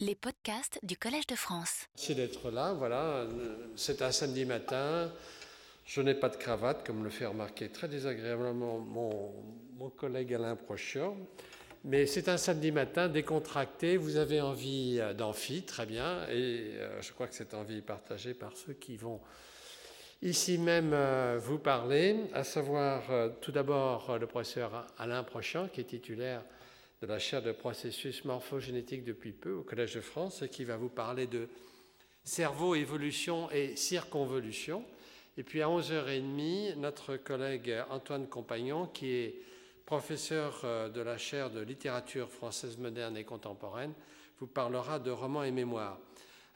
Les podcasts du Collège de France. Merci d'être là, voilà. C'est un samedi matin. Je n'ai pas de cravate, comme le fait remarquer très désagréablement mon, mon collègue Alain Prochior. Mais c'est un samedi matin décontracté. Vous avez envie d'amphi, très bien. Et euh, je crois que cette envie est partagée par ceux qui vont ici même euh, vous parler, à savoir euh, tout d'abord le professeur Alain Prochian, qui est titulaire de la chaire de processus morphogénétique depuis peu au Collège de France qui va vous parler de cerveau, évolution et circonvolution. Et puis à 11h30, notre collègue Antoine Compagnon, qui est professeur euh, de la chaire de littérature française moderne et contemporaine, vous parlera de romans et mémoires.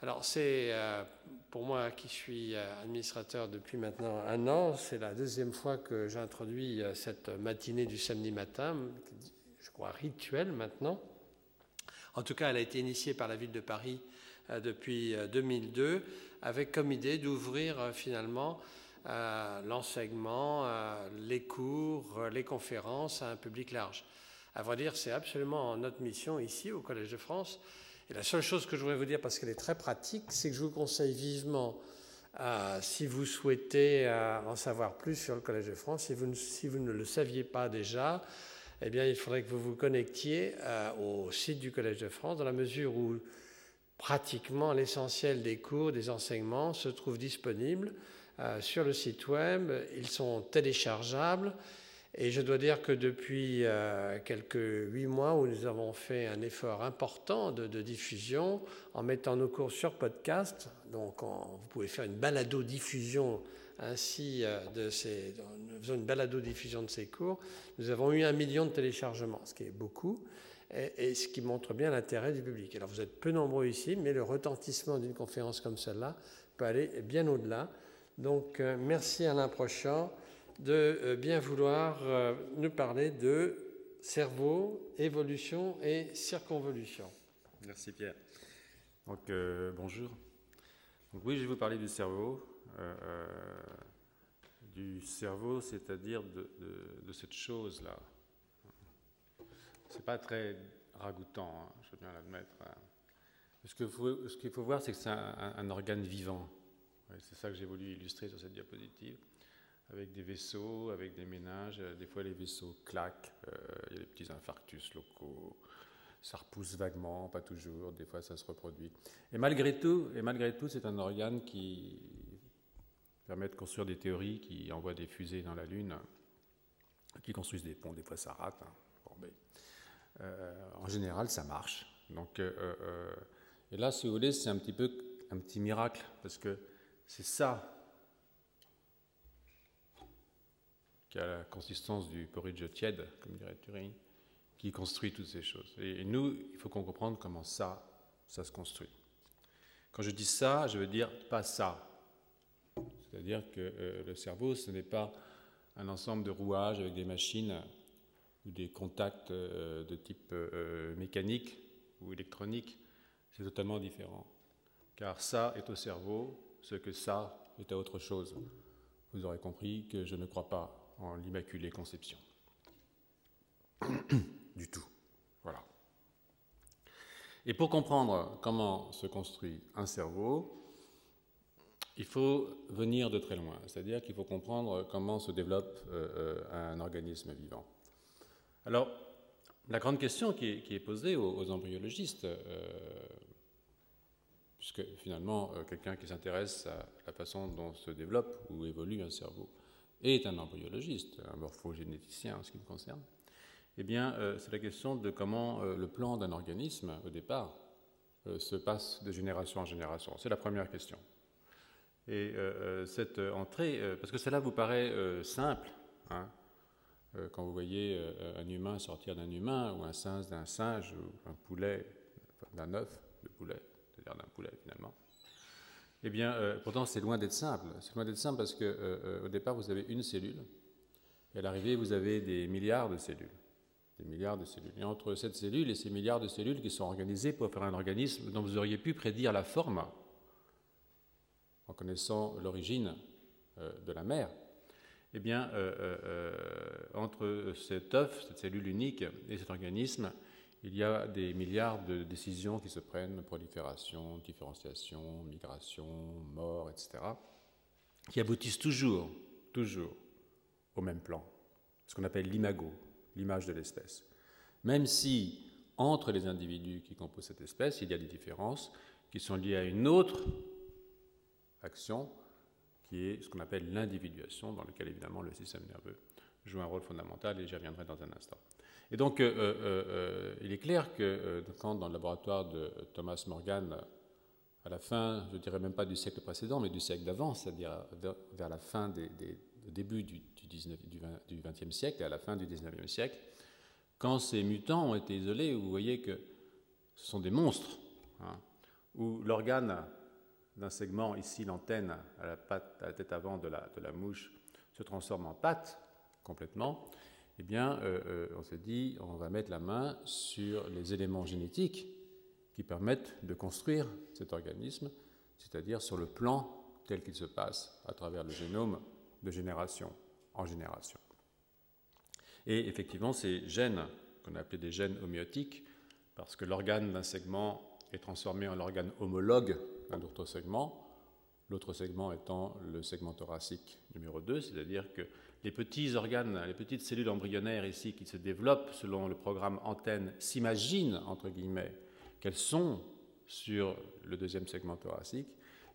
Alors c'est euh, pour moi qui suis euh, administrateur depuis maintenant un an, c'est la deuxième fois que j'introduis cette matinée du samedi matin rituel maintenant. En tout cas, elle a été initiée par la ville de Paris euh, depuis 2002, euh, avec comme idée d'ouvrir euh, finalement l'enseignement, les cours, les conférences à un public large. À vrai dire, c'est absolument notre mission ici au Collège de France. Et la seule chose que je voudrais vous dire, parce qu'elle est très pratique, c'est que je vous conseille vivement, si vous souhaitez en savoir plus sur le Collège de France, si vous, si vous ne le saviez pas déjà, eh bien, il faudrait que vous vous connectiez euh, au site du Collège de France, dans la mesure où pratiquement l'essentiel des cours, des enseignements se trouve disponible euh, sur le site web. Ils sont téléchargeables. Et je dois dire que depuis euh, quelques huit mois où nous avons fait un effort important de, diffusion en mettant nos cours sur podcast, donc vous pouvez faire une balado-diffusion ainsi euh, nous faisons une balado-diffusion de ces cours, nous avons eu un million de téléchargements, ce qui est beaucoup, et, ce qui montre bien l'intérêt du public. Alors vous êtes peu nombreux ici, mais le retentissement d'une conférence comme celle-là peut aller bien au-delà. Donc euh, merci Alain Prochant de euh, bien vouloir nous parler de cerveau, évolution et circonvolution. Merci Pierre. Donc bonjour. Oui, je vais vous parler du cerveau. Euh, euh, du cerveau, c'est-à-dire de, cette chose-là. C'est pas très ragoûtant, hein, je veux bien l'admettre. Hein. Ce qu'il faut, voir, c'est que c'est un, organe vivant. c'est ça que j'ai voulu illustrer sur cette diapositive, avec des vaisseaux, avec des ménages. Des fois, les vaisseaux claquent, euh, il y a des petits infarctus locaux, ça repousse vaguement, pas toujours, des fois ça se reproduit. Et malgré tout, et malgré tout, c'est un organe qui permet de construire des théories qui envoient des fusées dans la Lune, qui construisent des ponts, des fois ça rate. Hein. Ben, euh, en général, ça marche. Donc, euh, euh, et là, si vous voulez, c'est un petit peu un petit miracle, parce que c'est ça qui a la consistance du porridge tiède, comme dirait Turing, qui construit toutes ces choses. Et, nous, il faut qu'on comprenne comment ça, ça se construit. Quand je dis ça, je veux dire pas ça, c'est-à-dire que euh, le cerveau, ce n'est pas un ensemble de rouages avec des machines ou des contacts euh, de type euh, mécanique ou électronique. C'est totalement différent. Car ça est au cerveau ce que ça est à autre chose. Vous aurez compris que je ne crois pas en l'immaculée conception. du tout. Voilà. Et pour comprendre comment se construit un cerveau, il faut venir de très loin, c'est-à-dire qu'il faut comprendre comment se développe euh, euh, un organisme vivant. Alors, la grande question qui est, posée aux, embryologistes, euh, puisque finalement, quelqu'un qui s'intéresse à la façon dont se développe ou évolue un cerveau est un embryologiste, un morphogénéticien en ce qui me concerne, eh bien, c'est la question de comment le plan d'un organisme, au départ, se passe de génération en génération. C'est la première question. Et euh, euh, cette entrée, euh, parce que cela vous paraît simple, hein, quand vous voyez un humain sortir d'un humain, ou un singe d'un singe, ou un poulet d'un œuf de poulet, c'est-à-dire d'un poulet finalement. Eh bien, pourtant, c'est loin d'être simple. C'est loin d'être simple parce qu'au départ, vous avez une cellule, et à l'arrivée, vous avez des milliards de cellules. Des milliards de cellules. Et entre cette cellule et ces milliards de cellules qui sont organisées pour faire un organisme dont vous auriez pu prédire la forme, en connaissant l'origine euh, de la mère, eh bien, euh, euh, entre cet œuf, cette cellule unique et cet organisme, il y a des milliards de décisions qui se prennent, prolifération, différenciation, migration, mort, etc., qui aboutissent toujours, toujours au même plan, ce qu'on appelle l'imago, l'image de l'espèce. Même si entre les individus qui composent cette espèce, il y a des différences qui sont liées à une autre action qui est ce qu'on appelle l'individuation, dans laquelle évidemment le système nerveux joue un rôle fondamental et j'y reviendrai dans un instant. Et donc, euh, euh, euh, il est clair que quand dans le laboratoire de Thomas Morgan, à la fin, je dirais même pas du siècle précédent, mais du siècle d'avant, c'est-à-dire vers, la fin des, début du, du, 20, e siècle et à la fin du 19e siècle, quand ces mutants ont été isolés, vous voyez que ce sont des monstres, hein, où l'organe d'un segment, ici l'antenne à la, tête avant de la, de la mouche, se transforme en patte complètement, eh bien, euh, euh, on se dit, on va mettre la main sur les éléments génétiques qui permettent de construire cet organisme, c'est-à-dire sur le plan tel qu'il se passe à travers le génome de génération en génération. Et effectivement, ces gènes, qu'on a appelés des gènes homéotiques, parce que l'organe d'un segment est transformé en l'organe homologue d'un autre segment, l'autre segment étant le segment thoracique numéro 2, c'est-à-dire que les petits organes, les petites cellules embryonnaires ici qui se développent selon le programme antenne s'imaginent, entre guillemets, qu'elles sont sur le deuxième segment thoracique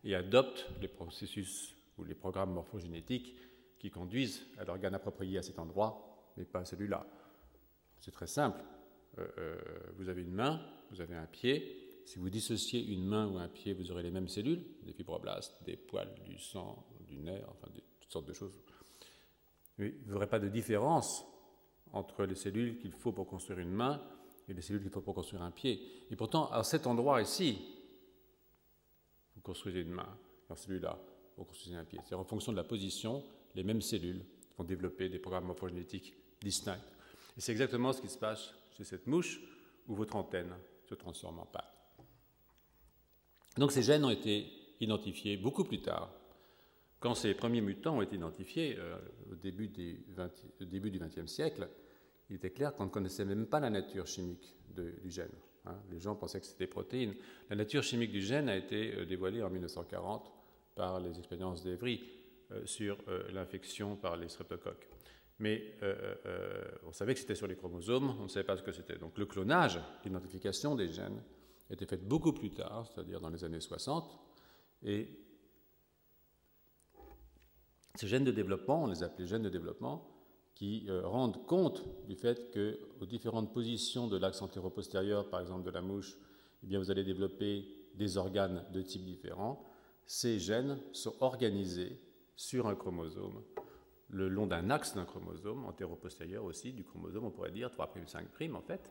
et adoptent les processus ou les programmes morphogénétiques qui conduisent à l'organe approprié à cet endroit, mais pas à celui-là. C'est très simple. Euh, euh, vous avez une main, vous avez un pied. Si vous dissociez une main ou un pied, vous aurez les mêmes cellules, des fibroblastes, des poils, du sang, du nerf, enfin toutes sortes de choses il n'y aurait pas de différence entre les cellules qu'il faut pour construire une main et les cellules qu'il faut pour construire un pied. Et pourtant, à cet endroit ici, vous construisez une main, dans celui-là, vous construisez un pied. C'est en fonction de la position, les mêmes cellules vont développer des programmes morphogénétiques distincts. Et c'est exactement ce qui se passe chez cette mouche où votre antenne se transforme en patte. Donc ces gènes ont été identifiés beaucoup plus tard quand ces premiers mutants ont été identifiés euh, au début, du XXe siècle, il était clair qu'on ne connaissait même pas la nature chimique du gène. Hein. Les gens pensaient que c'était des protéines. La nature chimique du gène a été euh, dévoilée en 1940 par les expériences d'Evry euh, sur l'infection par les streptocoques. Mais on savait que c'était sur les chromosomes, on ne savait pas ce que c'était. Donc le clonage, l'identification des gènes, était fait beaucoup plus tard, c'est-à-dire dans les années 60, et ces gènes de développement, on les appelait gènes de développement, qui euh, rendent compte du fait que aux différentes positions de l'axe antéro-postérieur, par exemple de la mouche, eh bien, vous allez développer des organes de types différents. Ces gènes sont organisés sur un chromosome, le long d'un axe d'un chromosome, antéro-postérieur aussi, du chromosome, on pourrait dire 3'5' en fait.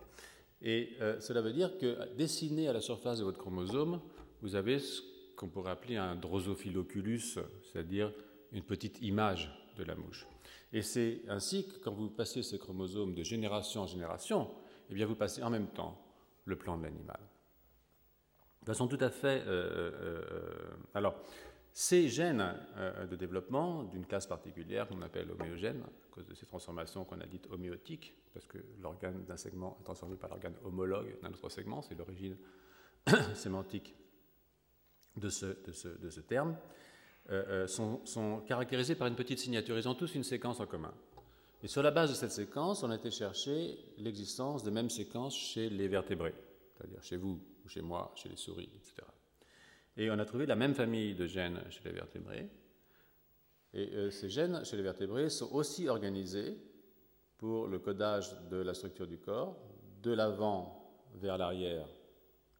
Et euh, cela veut dire que dessiné à la surface de votre chromosome, vous avez ce qu'on pourrait appeler un drosophiloculus, c'est-à-dire une petite image de la mouche. Et c'est ainsi que quand vous passez ces chromosomes de génération en génération, eh bien vous passez en même temps le plan de l'animal. De façon tout à fait... Euh, euh, alors, ces gènes euh, de développement d'une classe particulière qu'on appelle homéogène, à cause de ces transformations qu'on a dites homéotiques, parce que l'organe d'un segment est transformé par l'organe homologue d'un autre segment, c'est l'origine sémantique de ce, terme, euh, euh, sont, caractérisés par une petite signature. Ils ont tous une séquence en commun. Et sur la base de cette séquence, on a été chercher l'existence de mêmes séquences chez les vertébrés, c'est-à-dire chez vous, ou chez moi, chez les souris, etc. Et on a trouvé la même famille de gènes chez les vertébrés. Et euh, ces gènes chez les vertébrés sont aussi organisés pour le codage de la structure du corps, de l'avant vers l'arrière,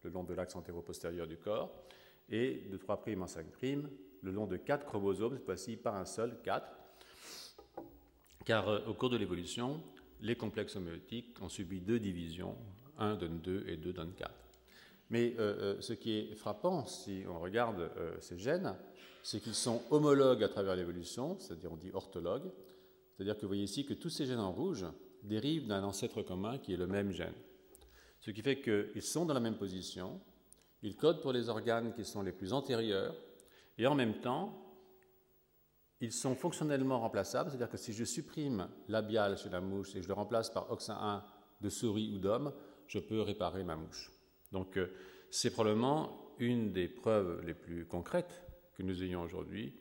le long de l'axe antéro-postérieur du corps, et de 3' en 5' le long de quatre chromosomes, cette fois-ci pas un seul, quatre, car euh, au cours de l'évolution, les complexes homéotiques ont subi deux divisions, un donne deux et deux donne quatre. Mais euh, euh, ce qui est frappant, si on regarde ces gènes, c'est qu'ils sont homologues à travers l'évolution, c'est-à-dire on dit orthologues, c'est-à-dire que vous voyez ici que tous ces gènes en rouge dérivent d'un ancêtre commun qui est le même gène. Ce qui fait qu'ils sont dans la même position, ils codent pour les organes qui sont les plus antérieurs, et en même temps, ils sont fonctionnellement remplaçables, c'est-à-dire que si je supprime labial chez la mouche et je le remplace par oxin 1 de souris ou d'homme, je peux réparer ma mouche. Donc euh, c'est probablement une des preuves les plus concrètes que nous ayons aujourd'hui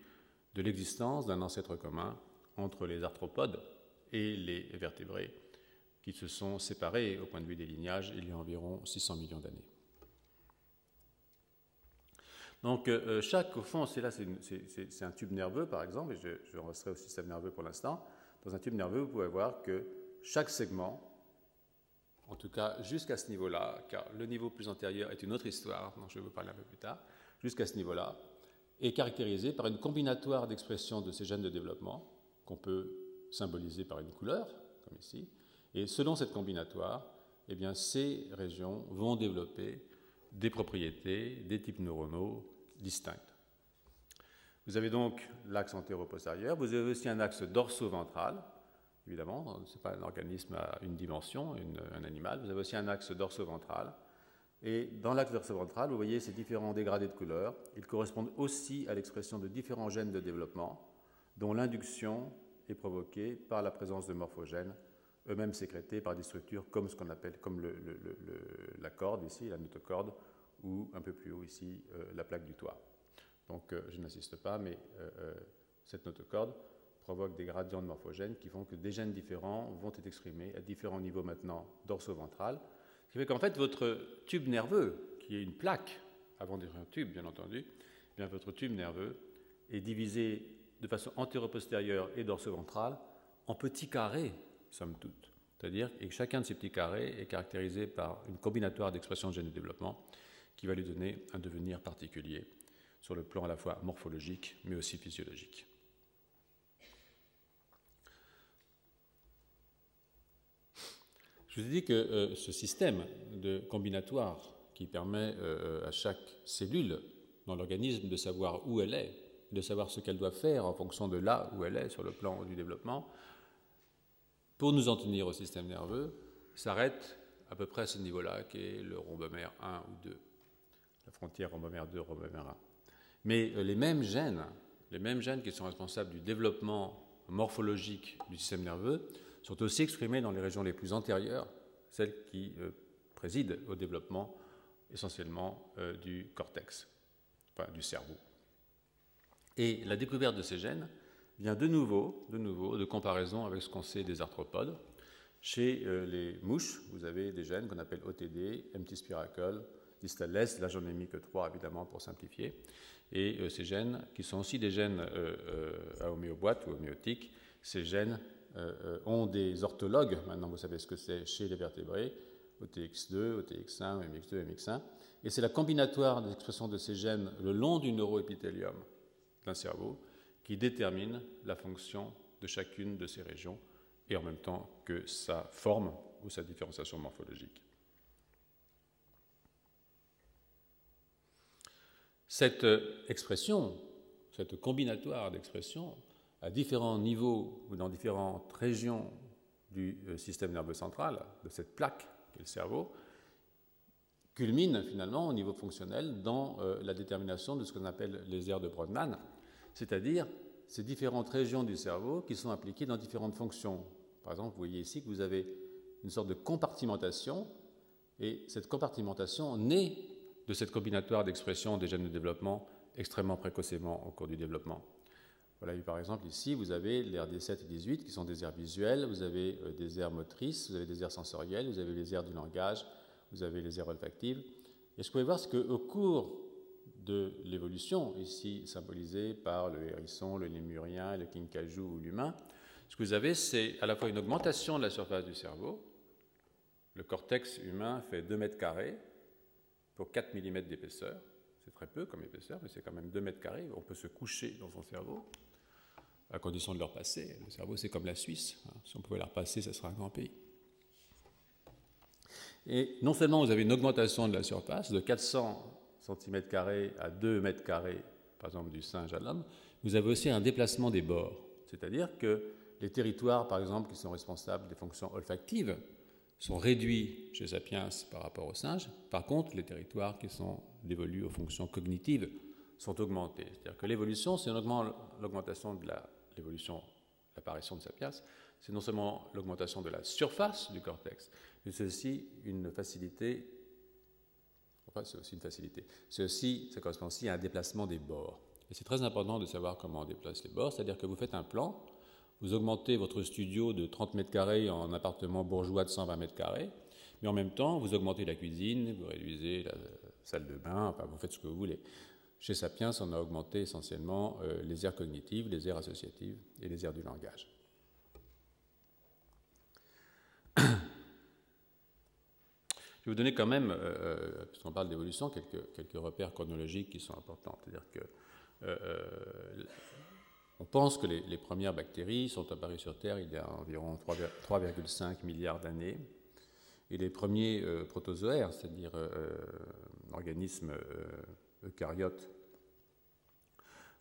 de l'existence d'un ancêtre commun entre les arthropodes et les vertébrés qui se sont séparés au point de vue des lignages il y a environ 600 millions d'années. Donc euh, chaque, au fond, c'est là, c'est un tube nerveux par exemple, et je, je resterai au système nerveux pour l'instant. Dans un tube nerveux, vous pouvez voir que chaque segment, en tout cas jusqu'à ce niveau-là, car le niveau plus antérieur est une autre histoire dont je vais vous parler un peu plus tard, jusqu'à ce niveau-là, est caractérisé par une combinatoire d'expression de ces gènes de développement qu'on peut symboliser par une couleur, comme ici. Et selon cette combinatoire, eh bien, ces régions vont développer des propriétés, des types neuronaux distincts. Vous avez donc l'axe antéro-postérieur, vous avez aussi un axe dorso-ventral, évidemment, ce n'est pas un organisme à une dimension, un animal, vous avez aussi un axe dorso-ventral. Et dans l'axe dorso-ventral, vous voyez ces différents dégradés de couleurs. Ils correspondent aussi à l'expression de différents gènes de développement, dont l'induction est provoquée par la présence de morphogènes, eux-mêmes sécrétés par des structures comme ce qu'on appelle comme la corde ici, la notocorde, ou un peu plus haut ici, euh, la plaque du toit. Donc euh, je n'insiste pas, mais euh, cette notocorde provoque des gradients de morphogènes qui font que des gènes différents vont être exprimés à différents niveaux maintenant dorso-ventral. Ce qui fait qu'en fait, votre tube nerveux, qui est une plaque, avant d'être un tube bien entendu, eh bien, votre tube nerveux est divisé de façon antéro-postérieure et dorso-ventrale en petits carrés, somme toute. C'est-à-dire que chacun de ces petits carrés est caractérisé par une combinatoire d'expressions de gènes de développement qui va lui donner un devenir particulier sur le plan à la fois morphologique mais aussi physiologique. Je vous ai dit que euh, ce système de combinatoire qui permet euh, à chaque cellule dans l'organisme de savoir où elle est, de savoir ce qu'elle doit faire en fonction de là où elle est sur le plan du développement, pour nous en tenir au système nerveux, s'arrête à peu près à ce niveau-là, qui est le rhombomère 1 ou 2, la frontière rhombomère 2, rhombomère 1. Mais euh, les mêmes gènes, les mêmes gènes qui sont responsables du développement morphologique du système nerveux, sont aussi exprimées dans les régions les plus antérieures, celles qui euh, président au développement essentiellement euh, du cortex, du cerveau. Et la découverte de ces gènes vient de nouveau, de nouveau, de comparaison avec ce qu'on sait des arthropodes. Chez euh, les mouches, vous avez des gènes qu'on appelle OTD, MT spiracle, distalless, là j'en ai mis que trois évidemment pour simplifier, et ces gènes qui sont aussi des gènes à homéoboîte ou homéotiques, ces gènes ont des orthologues, maintenant vous savez ce que c'est chez les vertébrés, OTX2, OTX1, MX2, MX1, et c'est la combinatoire d'expression de ces gènes le long du neuroépithélium d'un cerveau qui détermine la fonction de chacune de ces régions et en même temps que sa forme ou sa différenciation morphologique. Cette expression, cette combinatoire d'expression, à différents niveaux ou dans différentes régions du euh, système nerveux central, de cette plaque qui est le cerveau, culmine finalement au niveau fonctionnel dans euh, la détermination de ce qu'on appelle les aires de Brodmann, c'est-à-dire ces différentes régions du cerveau qui sont impliquées dans différentes fonctions. Par exemple, vous voyez ici que vous avez une sorte de compartimentation, et cette compartimentation naît de cette combinatoire d'expression des gènes de développement extrêmement précocement au cours du développement. Voilà, par exemple, ici, vous avez les aires 17 et 18 qui sont des aires visuelles, vous avez euh, des aires motrices, vous avez des aires sensorielles, vous avez les aires du langage, vous avez les aires olfactives. Et ce que vous pouvez voir, qu'au cours de l'évolution, ici symbolisée par le hérisson, le lémurien, le kinkajou ou l'humain, ce que vous avez, c'est à la fois une augmentation de la surface du cerveau. Le cortex humain fait 2 mètres carrés pour 4 mm d'épaisseur. C'est très peu comme épaisseur, mais c'est quand même 2 mètres carrés. On peut se coucher dans son cerveau à condition de leur passer. Le cerveau, c'est comme la Suisse. Hein. Si on pouvait leur passer, ce serait un grand pays. Et non seulement vous avez une augmentation de la surface de 400 cm à 2 mètres carrés, par exemple du singe à l'homme, vous avez aussi un déplacement des bords. C'est-à-dire que les territoires, par exemple, qui sont responsables des fonctions olfactives, sont réduits chez Sapiens par rapport au singe. Par contre, les territoires qui sont dévolus aux fonctions cognitives sont augmentés. C'est-à-dire que l'évolution, c'est l'augmentation de l'évolution, l'apparition de Sapiens, c'est non seulement l'augmentation de la surface du cortex, mais c'est aussi une facilité. Enfin, c'est aussi une facilité. C'est aussi, ça correspond aussi à un déplacement des bords. Et c'est très important de savoir comment on déplace les bords, c'est-à-dire que vous faites un plan, vous augmentez votre studio de 30 mètres carrés en appartement bourgeois de 120 mètres carrés, mais en même temps, vous augmentez la cuisine, vous réduisez la salle de bain, enfin, vous faites ce que vous voulez. Chez Sapiens, on a augmenté essentiellement euh, les aires cognitives, les aires associatives et les aires du langage. Je vais vous donner quand même, euh, euh, puisqu'on parle d'évolution, quelques, quelques, repères chronologiques qui sont importants. C'est-à-dire que on pense que les, premières bactéries sont apparues sur Terre il y a environ 3,5 milliards d'années. Et les premiers protozoaires, c'est-à-dire organismes eucaryotes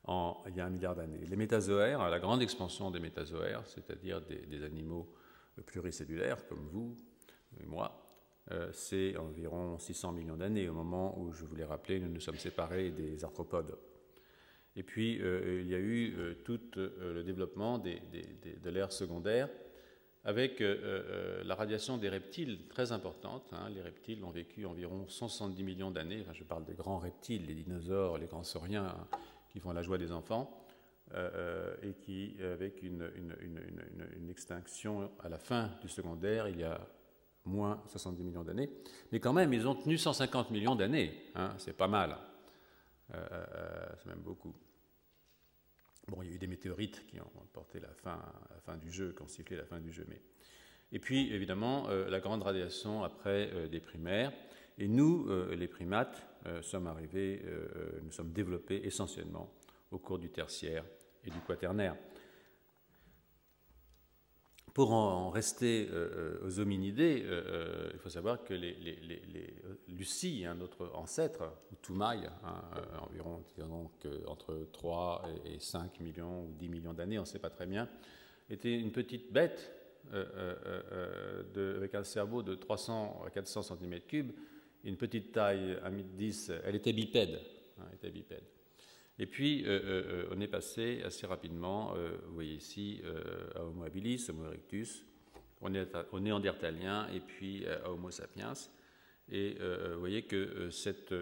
il y a un milliard d'années. Les métazoaires, la grande expansion des métazoaires, c'est-à-dire des, animaux pluricellulaires comme vous et moi, euh, c'est environ 600 millions d'années au moment où, je vous l'ai rappelé, nous nous sommes séparés des arthropodes. Et puis, euh, il y a eu euh, tout le développement de l'ère secondaire avec la radiation des reptiles très importante. Hein. Les reptiles ont vécu environ 170 millions d'années. Je parle des grands reptiles, les dinosaures, les grands sauriens, hein qui font la joie des enfants, euh, euh, et qui, avec une, extinction à la fin du secondaire, il y a moins 70 millions d'années, mais quand même, ils ont tenu 150 millions d'années, hein, c'est pas mal, euh, c'est même beaucoup. Bon, il y a eu des météorites qui ont porté la fin, du jeu, qui ont sifflé la fin du jeu, mais... Et puis, évidemment, la grande radiation après des primaires, et nous, les primates, euh, sommes arrivés, euh, euh, nous sommes développés essentiellement au cours du tertiaire et du quaternaire. Pour en rester aux hominidés, il faut savoir que les, Lucie, notre ancêtre, ou Toumaï, hein, environ entre 3 et 5 millions ou 10 millions d'années, on ne sait pas très bien, était une petite bête avec un cerveau de 300 à 400 cm3 une petite taille à 10, elle était bipède. Hein, était bipède. Et puis, euh, euh, euh, on est passé assez rapidement, vous voyez ici, à Homo habilis, Homo erectus, on est néandertalien et puis à Homo sapiens. Et vous voyez que cette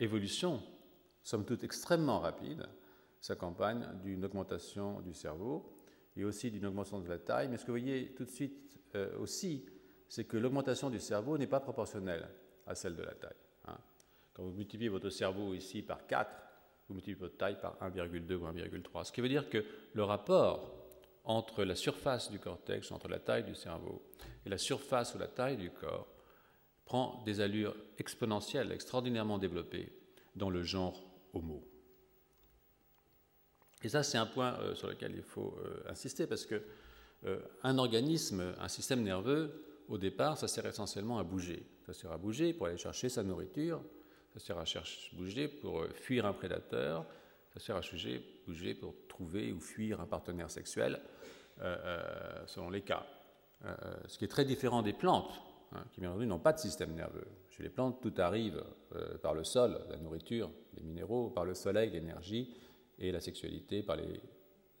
évolution, somme toute extrêmement rapide, s'accompagne d'une augmentation du cerveau et aussi d'une augmentation de la taille. Mais ce que vous voyez tout de suite aussi, c'est que l'augmentation du cerveau n'est pas proportionnelle à celle de la taille. Hein. Quand vous multipliez votre cerveau ici par 4, vous multipliez votre taille par 1,2 ou 1,3. Ce qui veut dire que le rapport entre la surface du cortex, entre la taille du cerveau, et la surface ou la taille du corps prend des allures exponentielles, extraordinairement développées dans le genre Homo. Et ça, c'est un point euh, sur lequel il faut euh, insister parce que euh, un organisme, un système nerveux, au départ, ça sert essentiellement à bouger. Ça sert à bouger pour aller chercher sa nourriture, ça sert à chercher, bouger pour euh, fuir un prédateur, ça sert à bouger, bouger pour trouver ou fuir un partenaire sexuel, euh, euh, selon les cas. ce qui est très différent des plantes, hein, qui bien entendu n'ont pas de système nerveux. Chez les plantes, tout arrive par le sol, la nourriture, les minéraux, par le soleil, l'énergie, et la sexualité par les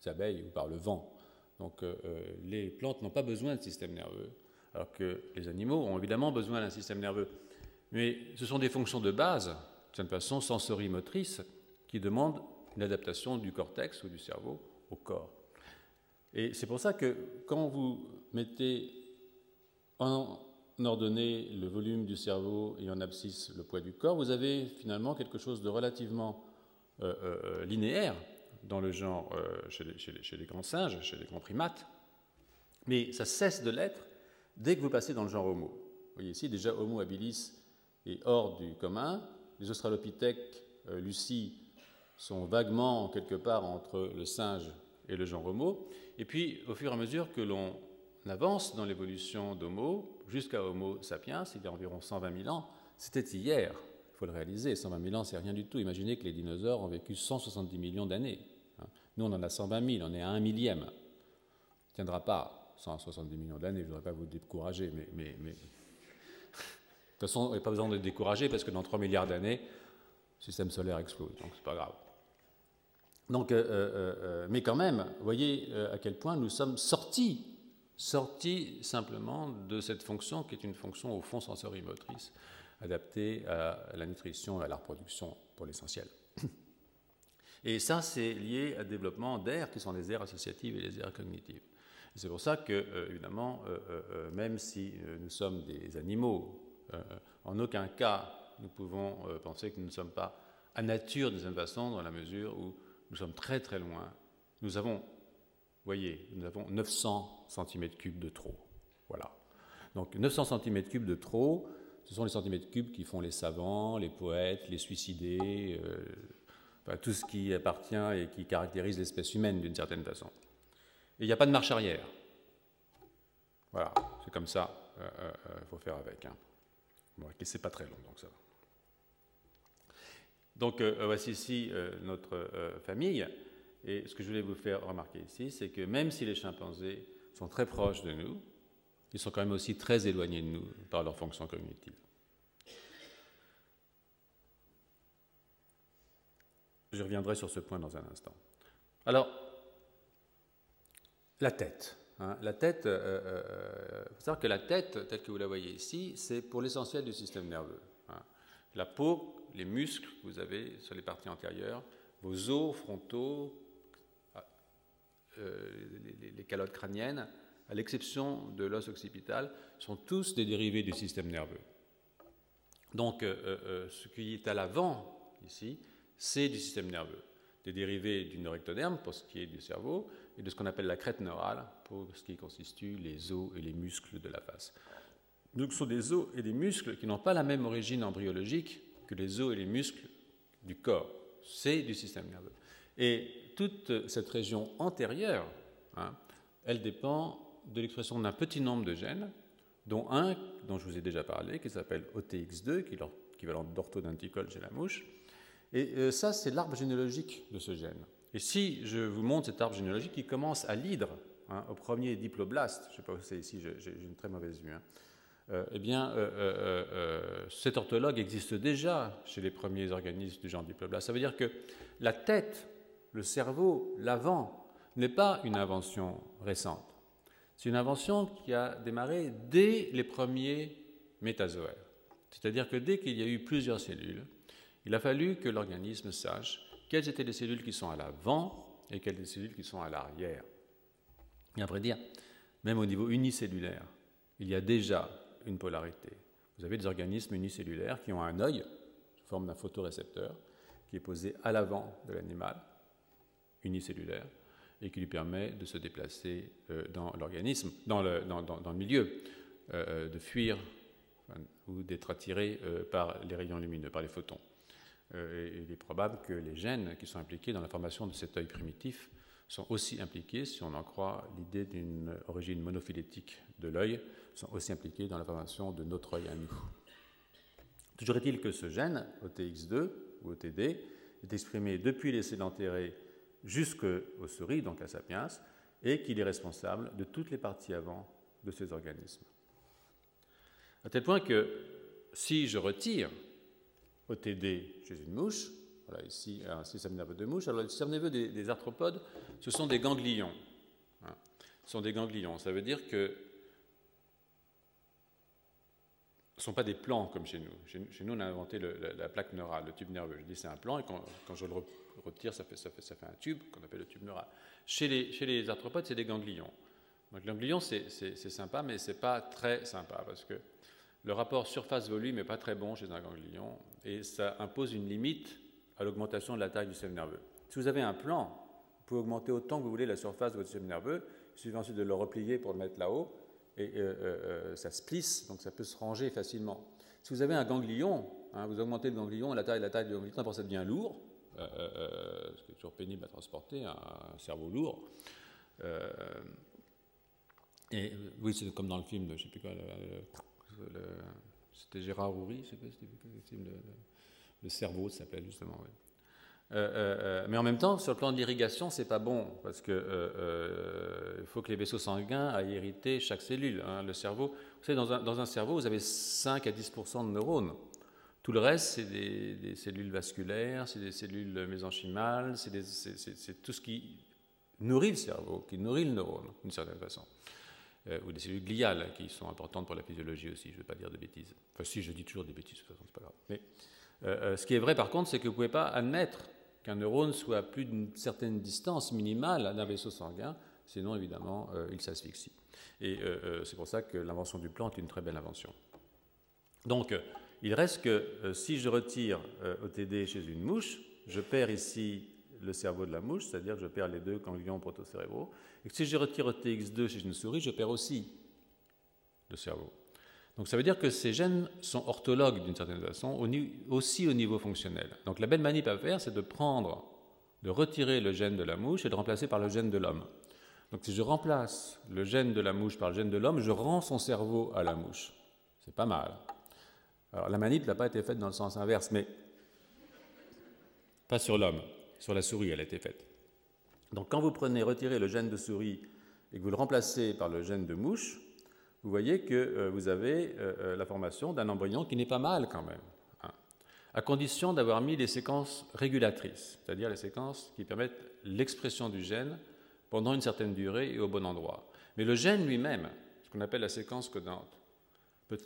abeilles ou par le vent. Donc les plantes n'ont pas besoin de système nerveux alors que les animaux ont évidemment besoin d'un système nerveux. Mais ce sont des fonctions de base, cette façon sensorimotrice, qui demandent une adaptation du cortex ou du cerveau au corps. Et c'est pour ça que quand vous mettez en ordonnée le volume du cerveau et en abscisse le poids du corps, vous avez finalement quelque chose de relativement euh, euh, linéaire dans le genre euh, chez, les, chez, les, grands singes, chez les grands primates, mais ça cesse de l'être dès que vous passez dans le genre Homo. Vous voyez ici, déjà Homo habilis hors du commun. Les Australopithèques, euh, Lucie, sont vaguement quelque part entre le singe et le genre Homo. Et puis, au fur et à mesure que l'on avance dans l'évolution d'Homo, jusqu'à Homo sapiens, il y a environ 120 000 ans, c'était hier, il faut le réaliser, 120 000 ans, c'est rien du tout. Imaginez que les dinosaures ont vécu 170 millions d'années. Hein. Nous, on en a 120 000, on est à un millième. Ça ne tiendra pas. 170 millions d'années, je ne voudrais pas vous décourager, mais... toute façon, il n'y a pas besoin de décourager parce que dans 3 milliards d'années, le système solaire explose, donc c'est pas grave. Donc, euh, euh, euh, mais quand même, voyez à quel point nous sommes sortis sorti simplement de cette fonction qui est une fonction au fond sensorimotrice, adaptée à la nutrition et à la reproduction pour l'essentiel. Et ça, c'est lié à développement d'aires qui sont les aires associatives et les aires cognitives. C'est pour ça que, évidemment, même si nous sommes des animaux, en aucun cas nous pouvons penser que nous ne sommes pas à nature de cette façon, dans la mesure où nous sommes très très loin. Nous avons voyez, nous avons 900 cm3 de trop. Voilà. Donc 900 cm3 de trop, ce sont les centimètres cubes qui font les savants, les poètes, les suicidés, euh, tout ce qui appartient et qui caractérise l'espèce humaine d'une certaine façon. Et il n'y a pas de marche arrière. Voilà, c'est comme ça, il euh, euh, faut faire avec. Hein. Bon, c'est pas très long, donc ça va. Donc voici ici notre famille. Et ce que je voulais vous faire remarquer ici, c'est que même si les chimpanzés sont très proches de nous, ils sont quand même aussi très éloignés de nous par leur fonction cognitive. Je reviendrai sur ce point dans un instant. Alors, la tête. Hein. la tête, il euh, euh, euh, savoir que la tête, telle que vous la voyez ici, c'est pour l'essentiel du système nerveux. Hein. La peau, les muscles que vous avez sur les parties antérieures, vos os frontaux, euh, les, calottes crâniennes, à l'exception de l'os occipital, sont tous des dérivés du système nerveux. Donc, ce qui est à l'avant ici, c'est du système nerveux. Des dérivés du neuroectoderme pour ce qui est du cerveau et de ce qu'on appelle la crête neurale ce qui constitue les os et les muscles de la face. Donc, ce sont des os et des muscles qui n'ont pas la même origine embryologique que les os et les muscles du corps. C'est du système nerveux. Et toute cette région antérieure, hein, elle dépend de l'expression d'un petit nombre de gènes, dont un dont je vous ai déjà parlé, qui s'appelle OTX2, qui est l'équivalent d'orthodonticole chez la mouche. Et euh, ça, c'est l'arbre généalogique de ce gène. Et si je vous montre cet arbre généalogique qui commence à l'hydre, hein, au premier diploblaste, je ne sais pas où c'est ici, j'ai une très mauvaise vue, hein, euh, eh bien, euh, cet orthologue existe déjà chez les premiers organismes du genre diploblaste. Ça veut dire que la tête le cerveau, l'avant, n'est pas une invention récente. C'est une invention qui a démarré dès les premiers métazoaires. C'est-à-dire que dès qu'il y a eu plusieurs cellules, il a fallu que l'organisme sache quelles étaient les cellules qui sont à l'avant et quelles les cellules qui sont à l'arrière. Et après dire, même au niveau unicellulaire, il y a déjà une polarité. Vous avez des organismes unicellulaires qui ont un œil, sous forme d'un photorécepteur, qui est posé à l'avant de l'animal, unicellulaire et qui lui permet de se déplacer euh, dans l'organisme, dans le, milieu, euh, de fuir ou d'être attiré euh, par les rayons lumineux, par les photons. il est probable que les gènes qui sont impliqués dans la formation de cet œil primitif sont aussi impliqués, si on en croit l'idée d'une origine monophylétique de l'œil, sont aussi impliqués dans la formation de notre œil à nous. Toujours est-il que ce gène, OTX2 ou OTD, est exprimé depuis les enterrées jusqu'aux souris, donc à Sapiens, et qu'il est responsable de toutes les parties avant de ces organismes. À tel point que si je retire OTD chez une mouche, ici un système nerveux de mouche, alors le système nerveux des, arthropodes, ce sont des ganglions. Ce sont des ganglions. Ça veut dire que ne sont pas des plans comme chez nous. Chez, nous, on a inventé la, plaque neurale, le tube nerveux. Je dis c'est un plan et quand, je le retire, ça fait, un tube qu'on appelle le tube neural. Chez les, arthropodes, c'est des ganglions. Donc les ganglions, c'est sympa, mais c'est pas très sympa parce que le rapport surface-volume n'est pas très bon chez un ganglion et ça impose une limite à l'augmentation de la taille du système nerveux. Si vous avez un plan, vous pouvez augmenter autant que vous voulez la surface de votre système nerveux. Il suffit ensuite de le replier pour le mettre là-haut et euh, euh, euh, ça se plisse, donc ça peut se ranger facilement. Si vous avez un ganglion, hein, vous augmentez le ganglion, la taille, la taille du ganglion, ça devient lourd, ce qui est toujours pénible à transporter, un, cerveau lourd. et oui, c'est comme dans le film, de, je sais plus quoi, c'était Gérard Houry, je sais pas, c'était le, le, cerveau, s'appelle justement. Euh, euh, euh, mais en même temps, sur le plan de l'irrigation, c'est pas bon parce que il faut que les vaisseaux sanguins aillent hériter chaque cellule. Hein, le cerveau, vous savez, dans un, dans un, cerveau, vous avez 5 à 10% de neurones. Tout le reste, c'est des, cellules vasculaires, c'est des cellules mésenchymales, c'est tout ce qui nourrit le cerveau, qui nourrit le neurone d'une certaine façon. Ou des cellules gliales qui sont importantes pour la physiologie aussi, je ne vais pas dire de bêtises. Enfin si, je dis toujours des bêtises, de toute façon, c'est pas grave. Mais ce qui est vrai par contre, c'est que vous ne pouvez pas admettre qu'un neurone soit à plus d'une certaine distance minimale d'un vaisseau sanguin, sinon évidemment il s'asphyxie. Et c'est pour ça que l'invention du plan est une très belle invention. Donc, il reste que si je retire OTD chez une mouche, je perds ici le cerveau de la mouche, c'est-à-dire que je perds les deux ganglions protocérébraux, et que si je retire TX2 chez une souris, je perds aussi le cerveau. Donc ça veut dire que ces gènes sont orthologues d'une certaine façon, aussi au niveau fonctionnel. Donc la belle manip à faire, c'est de prendre, de retirer le gène de la mouche et de remplacer par le gène de l'homme. Donc si je remplace le gène de la mouche par le gène de l'homme, je rends son cerveau à la mouche. C'est pas mal. Alors la manip n'a pas été faite dans le sens inverse, mais pas sur l'homme, sur la souris elle a été faite. Donc quand vous prenez, retirez le gène de souris et que vous le remplacez par le gène de mouche, vous voyez que euh, vous avez euh, euh, la formation d'un embryon qui n'est pas mal quand même, hein, à condition d'avoir mis des séquences régulatrices, c'est-à-dire les séquences qui permettent l'expression du gène pendant une certaine durée et au bon endroit. Mais le gène lui-même, ce qu'on appelle la séquence codante